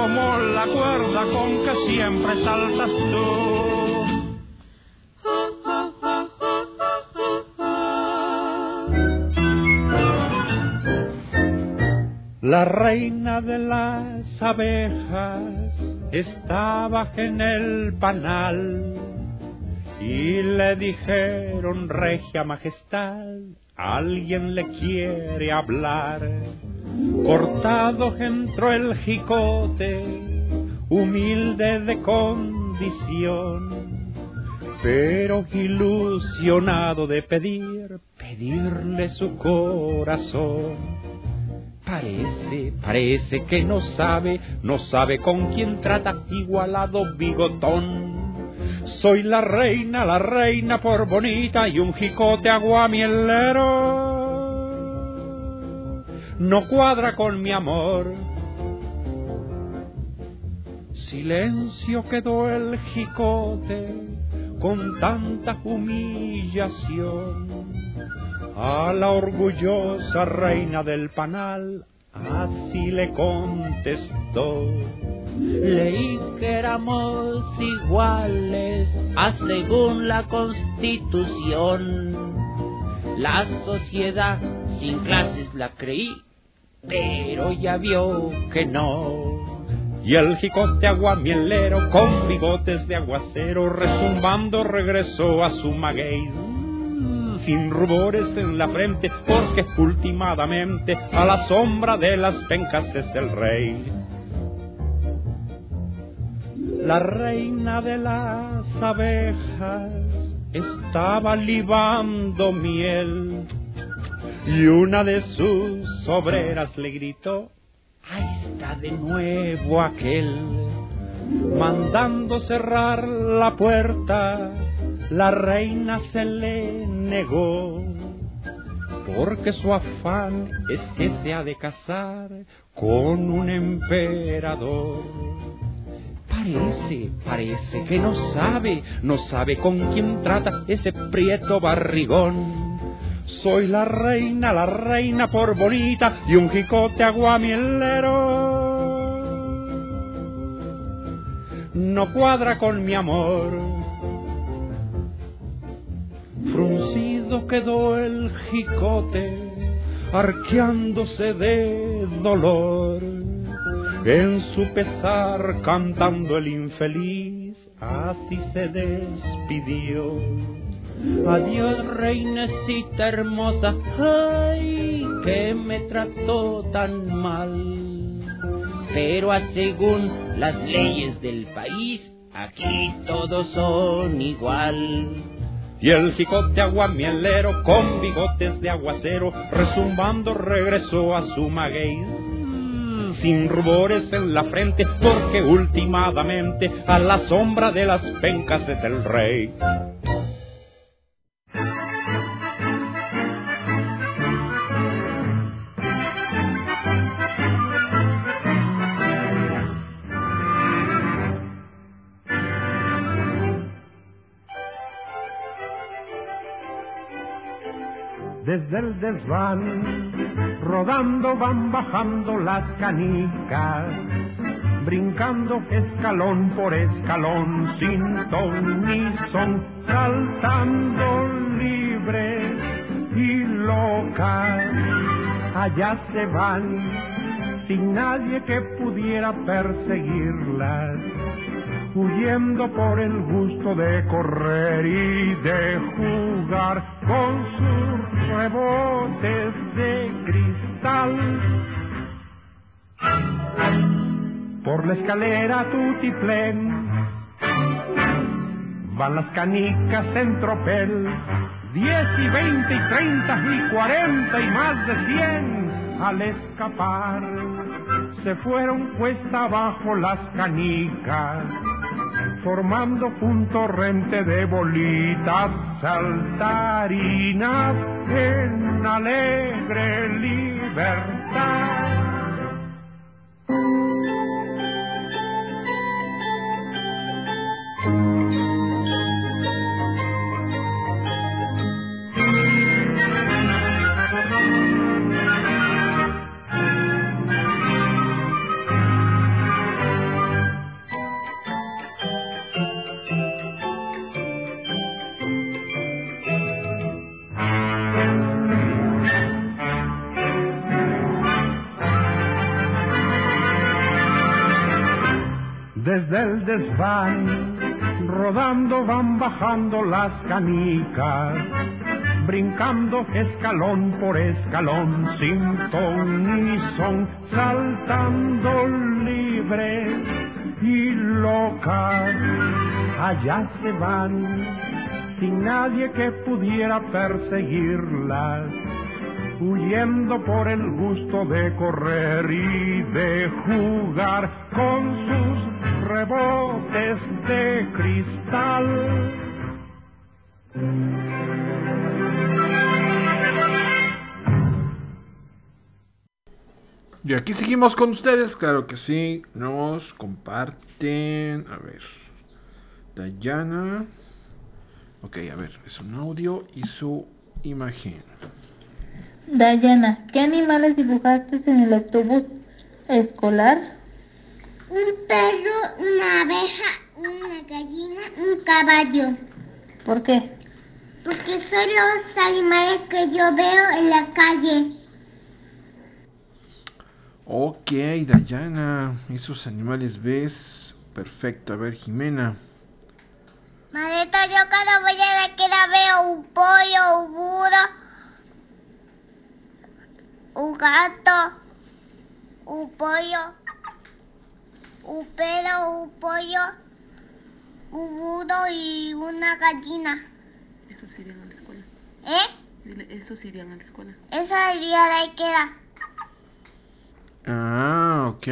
S4: como la cuerda con que siempre saltas tú. La reina de las abejas estaba en el panal y le dijeron, regia majestad, alguien le quiere hablar. Cortado entró el jicote, humilde de condición, pero ilusionado de pedir, pedirle su corazón. Parece, parece que no sabe, no sabe con quién trata, igualado bigotón. Soy la reina, la reina por bonita y un jicote aguamielero no cuadra con mi amor. Silencio quedó el jicote con tanta humillación. A la orgullosa reina del panal así le contestó. Leí que éramos iguales a según la constitución. La sociedad sin clases la creí pero ya vio que no. Y el jicote aguamielero con bigotes de aguacero resumbando regresó a su maguey. Sin rubores en la frente, porque ultimadamente a la sombra de las pencas es el rey. La reina de las abejas estaba libando miel y una de sus obreras le gritó, ahí está de nuevo aquel, mandando cerrar la puerta, la reina se le negó, porque su afán es que se ha de casar con un emperador. Parece, parece que no sabe, no sabe con quién trata ese prieto barrigón soy la reina, la reina por bonita y un jicote aguamielero. No cuadra con mi amor. Fruncido quedó el jicote, arqueándose de dolor. En su pesar cantando el infeliz, así se despidió. Adiós, reinecita hermosa, ay, que me trató tan mal. Pero a según las leyes del país, aquí todos son igual. Y el jicote aguamielero con bigotes de aguacero, resumbando regresó a su maguey. Sin rubores en la frente, porque últimamente a la sombra de las pencas es el rey.
S16: Desde el desván, rodando van bajando las canicas, brincando escalón por escalón, sin ton ni son, saltando libres y locas, allá se van sin nadie que pudiera perseguirlas, huyendo por el gusto de correr y de jugar con sus rebotes de cristal. Por la escalera tutiplén van las canicas en tropel, diez y veinte y treinta y cuarenta y más de cien al escapar. Se fueron cuesta abajo las canicas, formando un torrente de bolitas saltarinas en alegre libertad. Desván, rodando van bajando las canicas, brincando escalón por escalón, sin ton ni son, saltando libres y locas, allá se van, sin nadie que pudiera perseguirlas huyendo por el gusto de correr y de jugar con sus rebotes de cristal.
S2: Y aquí seguimos con ustedes, claro que sí. Nos comparten. A ver. Dayana. Ok, a ver. Es un audio y su imagen.
S6: Dayana, ¿qué animales dibujaste en el autobús escolar?
S3: Un perro, una abeja, una gallina, un caballo.
S6: ¿Por qué?
S3: Porque son los animales que yo veo en la calle.
S2: Ok, Dayana, esos animales ves. Perfecto, a ver, Jimena.
S3: Mareta, yo cada vez que la veo un pollo, un burro, un gato, un pollo, un perro, un pollo, un burro y una gallina.
S12: Esos irían a la escuela.
S3: ¿Eh?
S12: Esos irían a la escuela.
S3: Esa iría de Ikea.
S2: Ah, ok.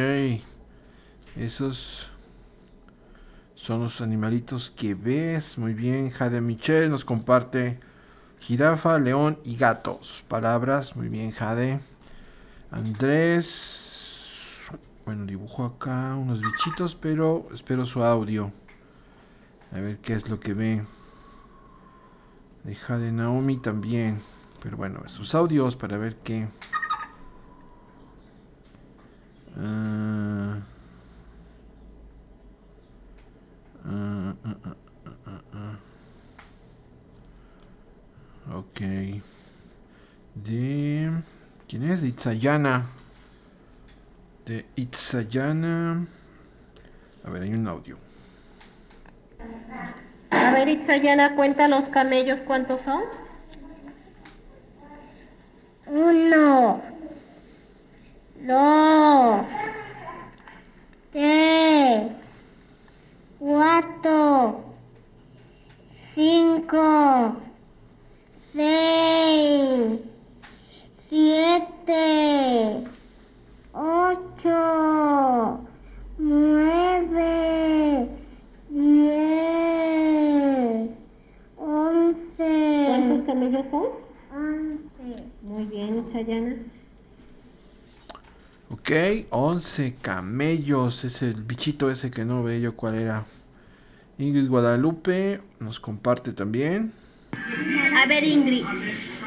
S2: Esos son los animalitos que ves. Muy bien, Jade Michelle nos comparte jirafa, león y gatos. Palabras, muy bien, Jade. Andrés, bueno, dibujo acá unos bichitos, pero espero su audio. A ver qué es lo que ve. De Jade Naomi también. Pero bueno, sus audios para ver qué. Ah. Ah, ah. Ok. De. ¿Quién es? De Itzayana. De Itzayana. A ver, hay un audio.
S10: A ver, Itzayana, cuenta los camellos cuántos son.
S3: Uno, dos, tres, cuatro, cinco, seis, siete, ocho, nueve, diez, once.
S10: ¿Cuántos camellos son?
S3: Once.
S10: Muy bien, Itzayana.
S2: Ok, 11 camellos. Es el bichito ese que no veo yo cuál era. Ingrid Guadalupe nos comparte también.
S9: A ver, Ingrid,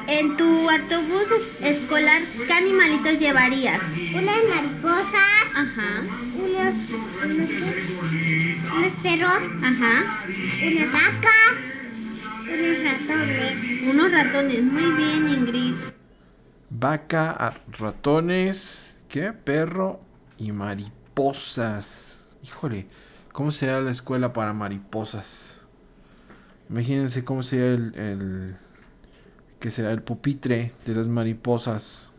S9: En tu autobús escolar, ¿qué animalitos llevarías?
S3: Unas mariposas,
S9: Ajá,
S3: unos, unos, perros,
S9: ajá.
S3: unas vacas, unos ratones.
S9: Unos ratones. Muy bien, Ingrid.
S2: Vaca, a- ratones, ¿qué? Perro y mariposas. Híjole, ¿cómo sería la escuela para mariposas? Imagínense cómo sería el, el que será el pupitre de las mariposas.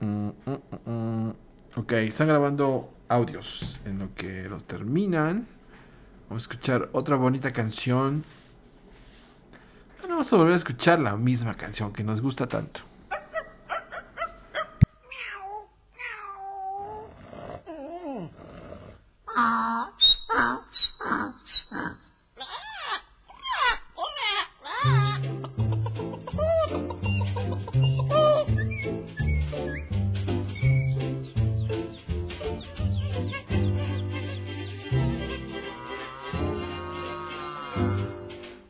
S2: Mm, mm, mm. Ok, están grabando audios en lo que lo terminan. Vamos a escuchar otra bonita canción. Ah, no, vamos a volver a escuchar la misma canción que nos gusta tanto.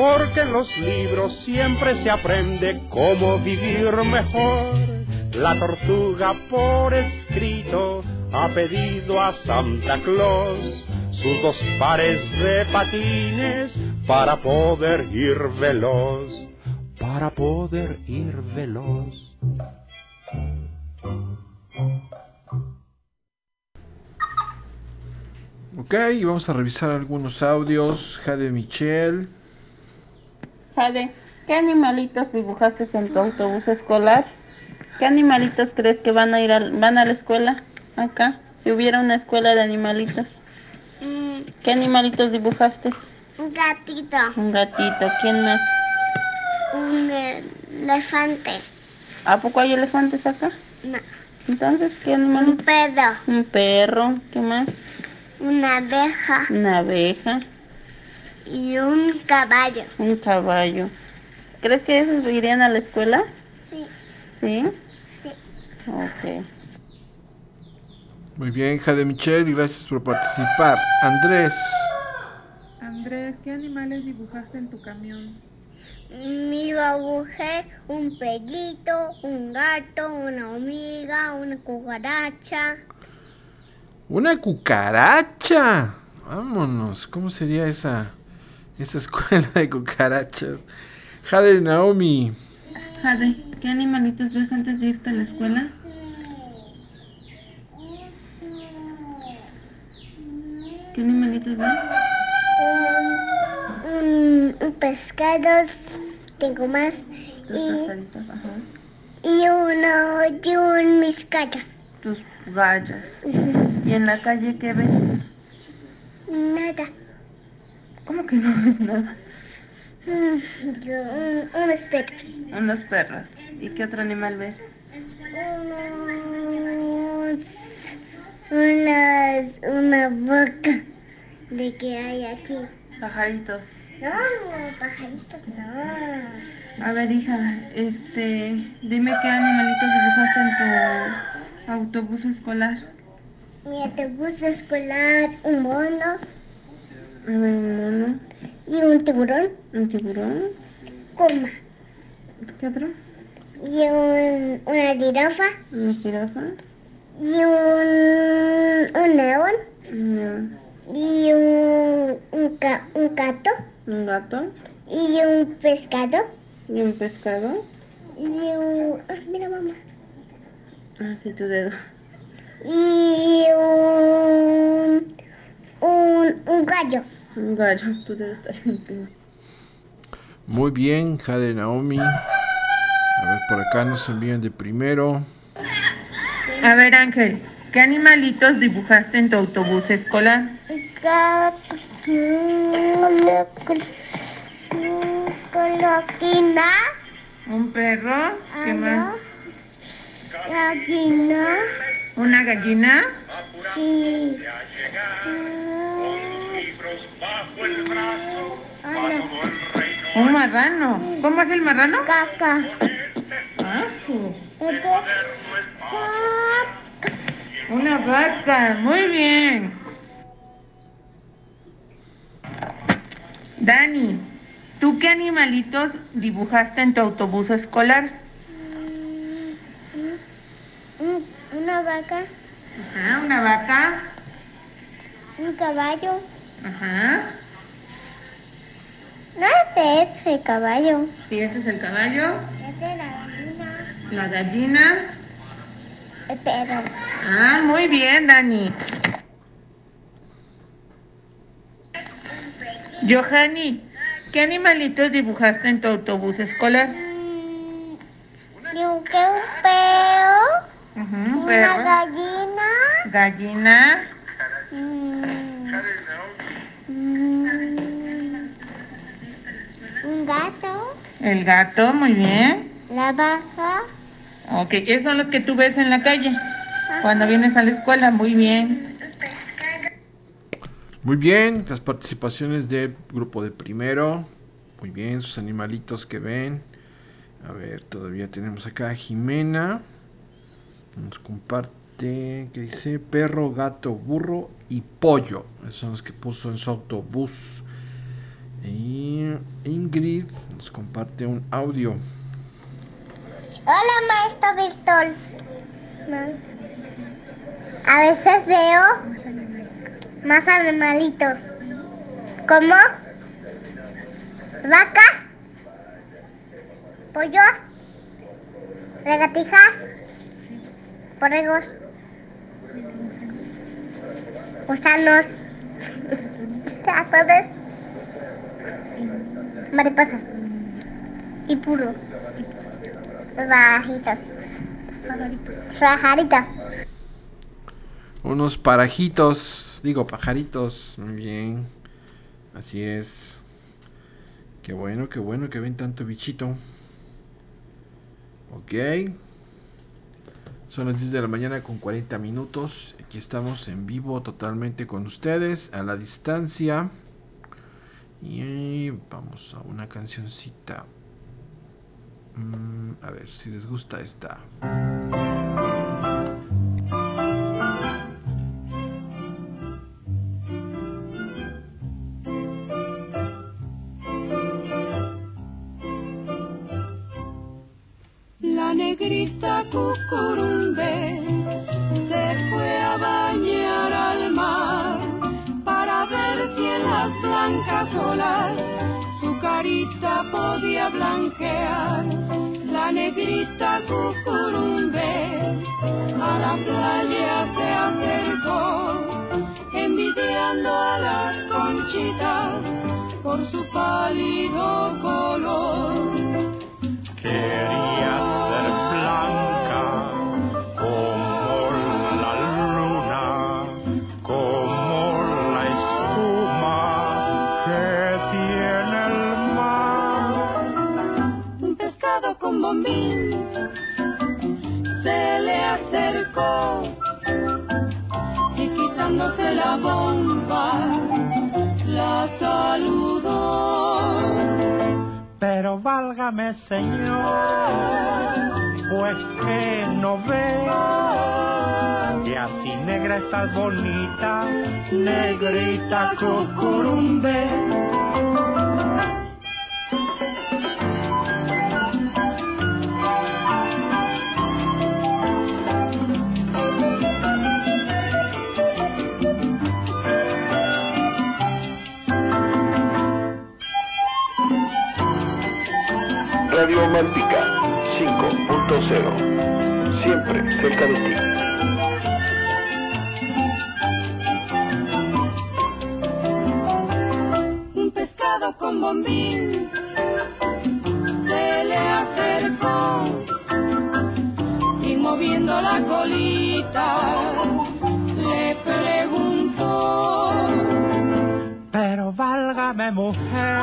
S4: porque en los libros siempre se aprende cómo vivir mejor. La tortuga por escrito ha pedido a Santa Claus sus dos pares de patines para poder ir veloz, para poder ir veloz.
S2: Ok, vamos a revisar algunos audios. Jade Michelle.
S7: Jade, ¿qué animalitos dibujaste en tu autobús escolar? ¿Qué animalitos crees que van a ir al- van a la escuela acá? Si hubiera una escuela de animalitos.
S3: Mm,
S7: ¿Qué animalitos dibujaste?
S3: un gatito,
S7: Un gatito, ¿quién más?
S3: un elefante,
S7: ¿A poco hay elefantes acá?
S3: no,
S7: Entonces, ¿qué
S3: un
S7: animalito?
S3: perro,
S7: Un perro, ¿qué más?
S3: una abeja
S7: Una abeja,
S3: y un caballo.
S7: un caballo. ¿Crees que esos irían a la escuela?
S3: Sí.
S7: ¿Sí?
S3: Sí.
S7: Ok.
S2: Muy bien, Jade Michelle, y gracias por participar. Andrés.
S12: Andrés, ¿qué animales dibujaste en tu camión?
S3: Mi dibujé un perrito, un gato, una hormiga, una cucaracha.
S2: Una cucaracha. Vámonos. ¿Cómo sería esa, esa escuela de cucarachas? Jade Naomi.
S7: Jade, ¿qué animalitos ves antes de irte a la escuela? ¿Qué animalitos ves?
S3: Un, un, un pescado, tengo más,
S7: Tus
S3: y,
S7: pescaditos, ajá.
S3: y uno, y un mis gallos.
S7: Tus gallas. ¿Y en la calle qué ves?
S3: Nada.
S7: ¿Cómo que no ves nada?
S3: Mm, yo, un- unos perros.
S7: Unos perros. ¿Y qué otro animal ves?
S3: Unos, unas, una boca de que hay aquí.
S7: Pajaritos.
S3: No, no, pajaritos no.
S8: A ver, hija, este, dime qué animalitos dibujaste en tu autobús escolar.
S3: Mi autobús escolar, un mono
S8: A ver, un mono,
S3: y un tiburón,
S8: un tiburón,
S3: coma.
S8: ¿qué otro?
S3: Y un, una jirafa
S8: Una jirafa,
S3: y un, un león
S8: un león,
S3: y un, un, ga- un gato
S8: un gato
S3: y un pescado
S8: y un pescado.
S3: y un... ah, mira mamá.
S8: Ah, sí, tu dedo.
S3: Y un, un, un gallo.
S8: Un gallo, dedo está bien fino.
S2: Muy bien, Jade Naomi. A ver, por acá nos envían de primero.
S8: A ver, Ángel, ¿qué animalitos dibujaste en tu autobús escolar?
S3: Coloquina.
S8: Un perro, ¿qué más?
S3: Gallina.
S8: Una gallina,
S3: Y...
S8: un marrano. ¿Cómo es el marrano?
S3: Caca.
S8: Ah, sí. Una vaca, muy bien. Dani, ¿tú qué animalitos dibujaste en tu autobús escolar?
S3: Un- Una vaca.
S8: Ajá, una vaca.
S3: Un caballo.
S8: Ajá.
S3: No ese es el caballo.
S8: Sí, ese es el caballo.
S3: Ese es la gallina.
S8: La gallina.
S3: El perro.
S8: Ah, muy bien, Dani. Johanny, ¿qué animalitos dibujaste en tu autobús escolar?
S3: Un, que un perro.
S8: Ujú, un
S3: Una
S8: perro.
S3: gallina.
S8: Gallina.
S3: mm, mm, Un gato.
S8: El gato, muy bien.
S3: La vaca.
S8: Ok, esos son los que tú ves en la calle. Cuando vienes a la escuela, muy bien.
S2: Muy bien, las participaciones del grupo de primero. Muy bien, sus animalitos que ven. A ver, todavía tenemos acá a Jimena. Nos comparte, que dice perro, gato, burro y pollo. Esos son los que puso en su autobús. Y Ingrid nos comparte un audio.
S3: Hola, maestro Víctor. A veces veo más animalitos. ¿Cómo? Vacas, pollos, regatijas, borregos, gusanos, ratones, mariposas y puro. Bajitas. Pajaritos.
S2: Unos parajitos, digo pajaritos, muy bien. Así es. Qué bueno, qué bueno que ven tanto bichito. Ok. Son las 10 de la mañana con 40 minutos. Aquí estamos en vivo totalmente con ustedes, a la distancia. Y vamos a una cancioncita. Mm, a ver si les gusta esta.
S17: Podía blanquear. La negrita cucurumbe a la playa se acercó, envidiando a las conchitas por su pálido color.
S4: Quería ser
S17: se le acercó y quitándose la bomba la saludó.
S14: Pero válgame señor, pues que no ve que así negra estás bonita, negrita cucurumbe.
S15: Radio Malpica 5.0 Siempre cerca de ti.
S17: Un pescado con bombín se le acercó y moviendo la colita le preguntó.
S14: Válgame mujer,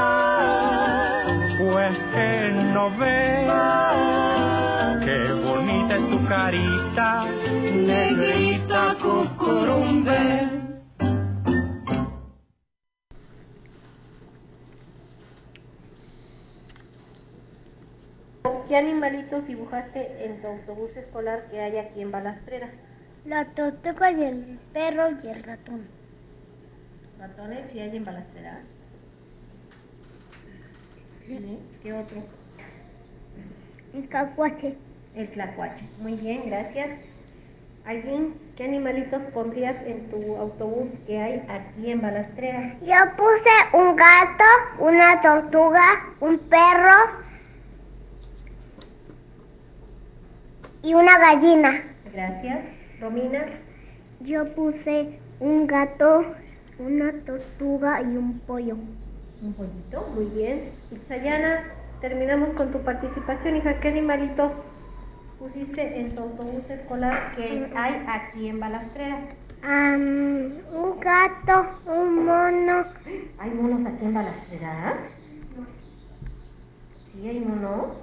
S14: pues que no vea qué bonita es tu carita, negrita cucurumbe.
S10: ¿Qué animalitos dibujaste en tu autobús escolar que hay aquí en Balastrera?
S3: La tortuga y el perro y el ratón.
S10: ¿Ratones sí hay en Balastrera? ¿Qué otro?
S3: El cacuache.
S10: El tlacuache. Muy bien, gracias. Aislinn, ¿qué animalitos pondrías en tu autobús que hay aquí en Balastrera?
S3: Yo puse un gato, una tortuga, un perro y una gallina.
S10: Gracias. Romina,
S3: Yo puse un gato, una tortuga y un pollo.
S10: Un pollito. Muy bien. Itzayana, terminamos con tu participación, hija. ¿Qué animalitos pusiste en tu autobús escolar que hay aquí en Balastrera?
S3: Am, un gato, un mono.
S10: ¿Hay monos aquí en Balastrera? ¿Sí hay monos?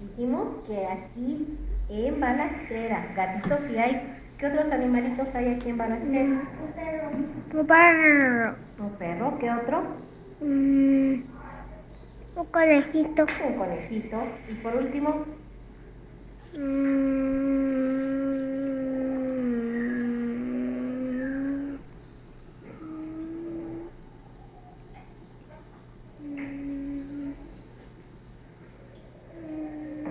S10: Dijimos que aquí en Balastrera, gatitos sí hay. ¿Qué otros animalitos hay aquí en Balastrera?
S3: Un perro.
S10: Un perro, ¿qué otro?
S3: Mm, un conejito.
S10: Un conejito. Y por último,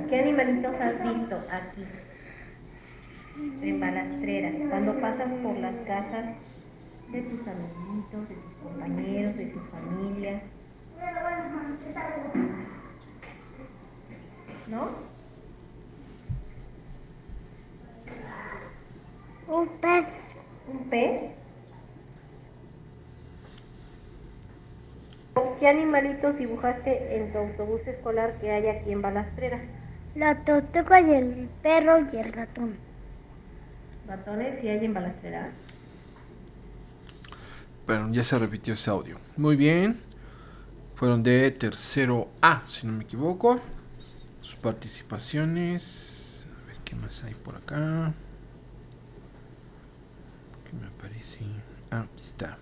S10: ¿qué animalitos has visto aquí en Balastrera? Cuando pasas por las casas de tus amiguitos, de tus compañeros, de tu familia. ¿No?
S3: un pez.
S10: ¿Un pez? ¿Qué animalitos dibujaste en tu autobús escolar que hay aquí en Balastrera?
S3: La tortuga y el perro y el ratón.
S10: ¿Ratones sí hay en Balastrera?
S2: Pero ya se repitió ese audio. Muy bien. Fueron de tercero A, si no me equivoco. Sus participaciones. A ver qué más hay por acá. ¿Qué me aparece? Ah, aquí está.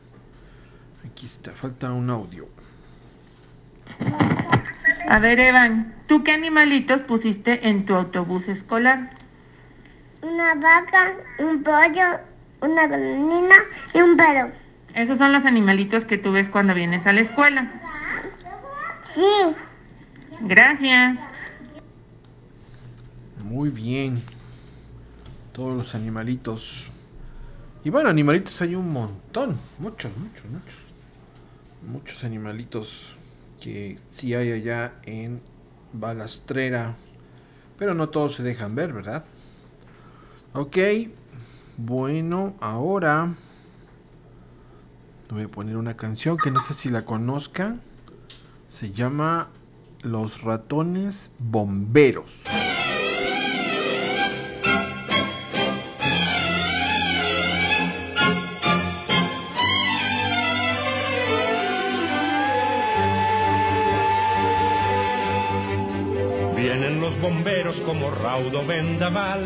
S2: Aquí está. Falta un audio.
S8: A ver, Evan, ¿tú qué animalitos pusiste en tu autobús escolar?
S3: Una vaca, un pollo, una gallina y un perro.
S8: Esos son los animalitos que tú ves cuando vienes a la escuela.
S3: Sí.
S8: Gracias.
S2: Muy bien. Todos los animalitos. Y bueno, animalitos hay un montón. Muchos, muchos, muchos. Muchos animalitos que sí hay allá en Balastrera. Pero no todos se dejan ver, ¿verdad? Ok. Bueno, ahora voy a poner una canción que no sé si la conozcan. Se llama Los ratones bomberos.
S4: Vienen los bomberos como raudo vendaval,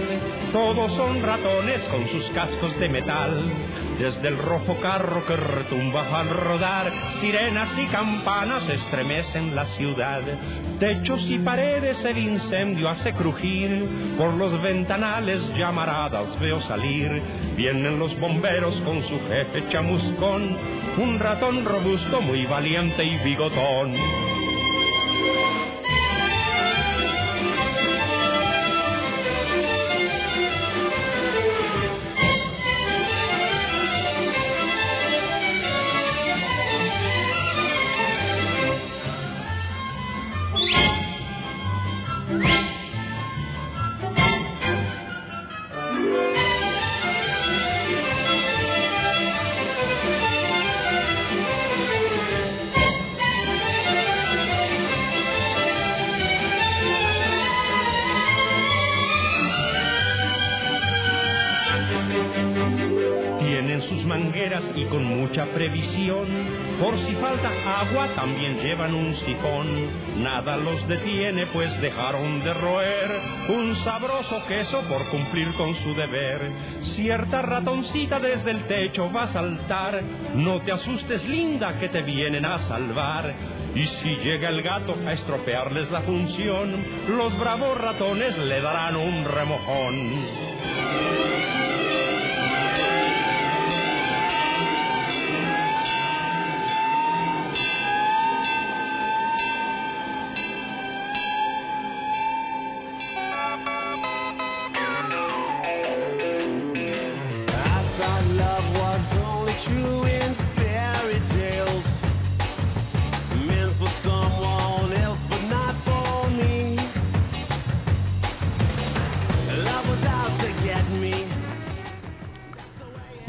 S4: todos son ratones con sus cascos de metal. Desde el rojo carro que retumba al rodar, sirenas y campanas estremecen la ciudad. Techos y paredes el incendio hace crujir, por los ventanales llamaradas veo salir. Vienen los bomberos con su jefe chamuscón, un ratón robusto muy valiente y bigotón. Un sifón. Nada los detiene pues dejaron de roer un sabroso queso por cumplir con su deber. Cierta ratoncita desde el techo va a saltar, no te asustes linda que te vienen a salvar. Y si llega el gato a estropearles la función, los bravos ratones le darán un remojón.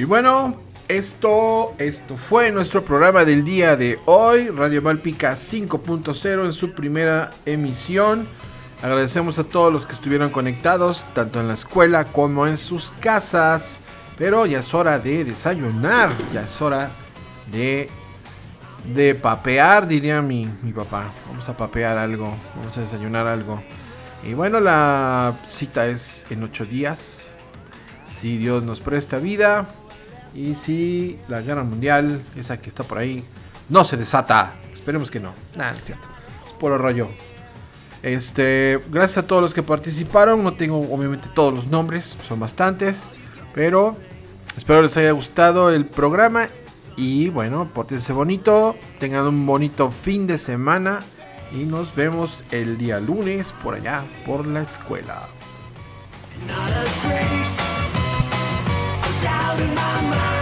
S2: Bueno, esto, esto fue nuestro programa del día de hoy. Radio Malpica 5.0 en su primera emisión. Agradecemos a todos los que estuvieron conectados, tanto en la escuela como en sus casas. Pero ya es hora de desayunar, ya es hora de, de papear, diría mi, mi papá. Vamos a papear algo, vamos a desayunar algo. Y bueno, la cita es en ocho días. Si Dios nos presta vida. Y si la guerra mundial, esa que está por ahí, no se desata. Esperemos que no. Nada, no es cierto. Es puro rollo. Este, gracias a todos los que participaron. No tengo obviamente todos los nombres, son bastantes. Pero espero les haya gustado el programa. Y bueno, pórtense bonito. Tengan un bonito fin de semana. Y nos vemos el día lunes por allá, por la escuela.
S14: Not a trace In my mind.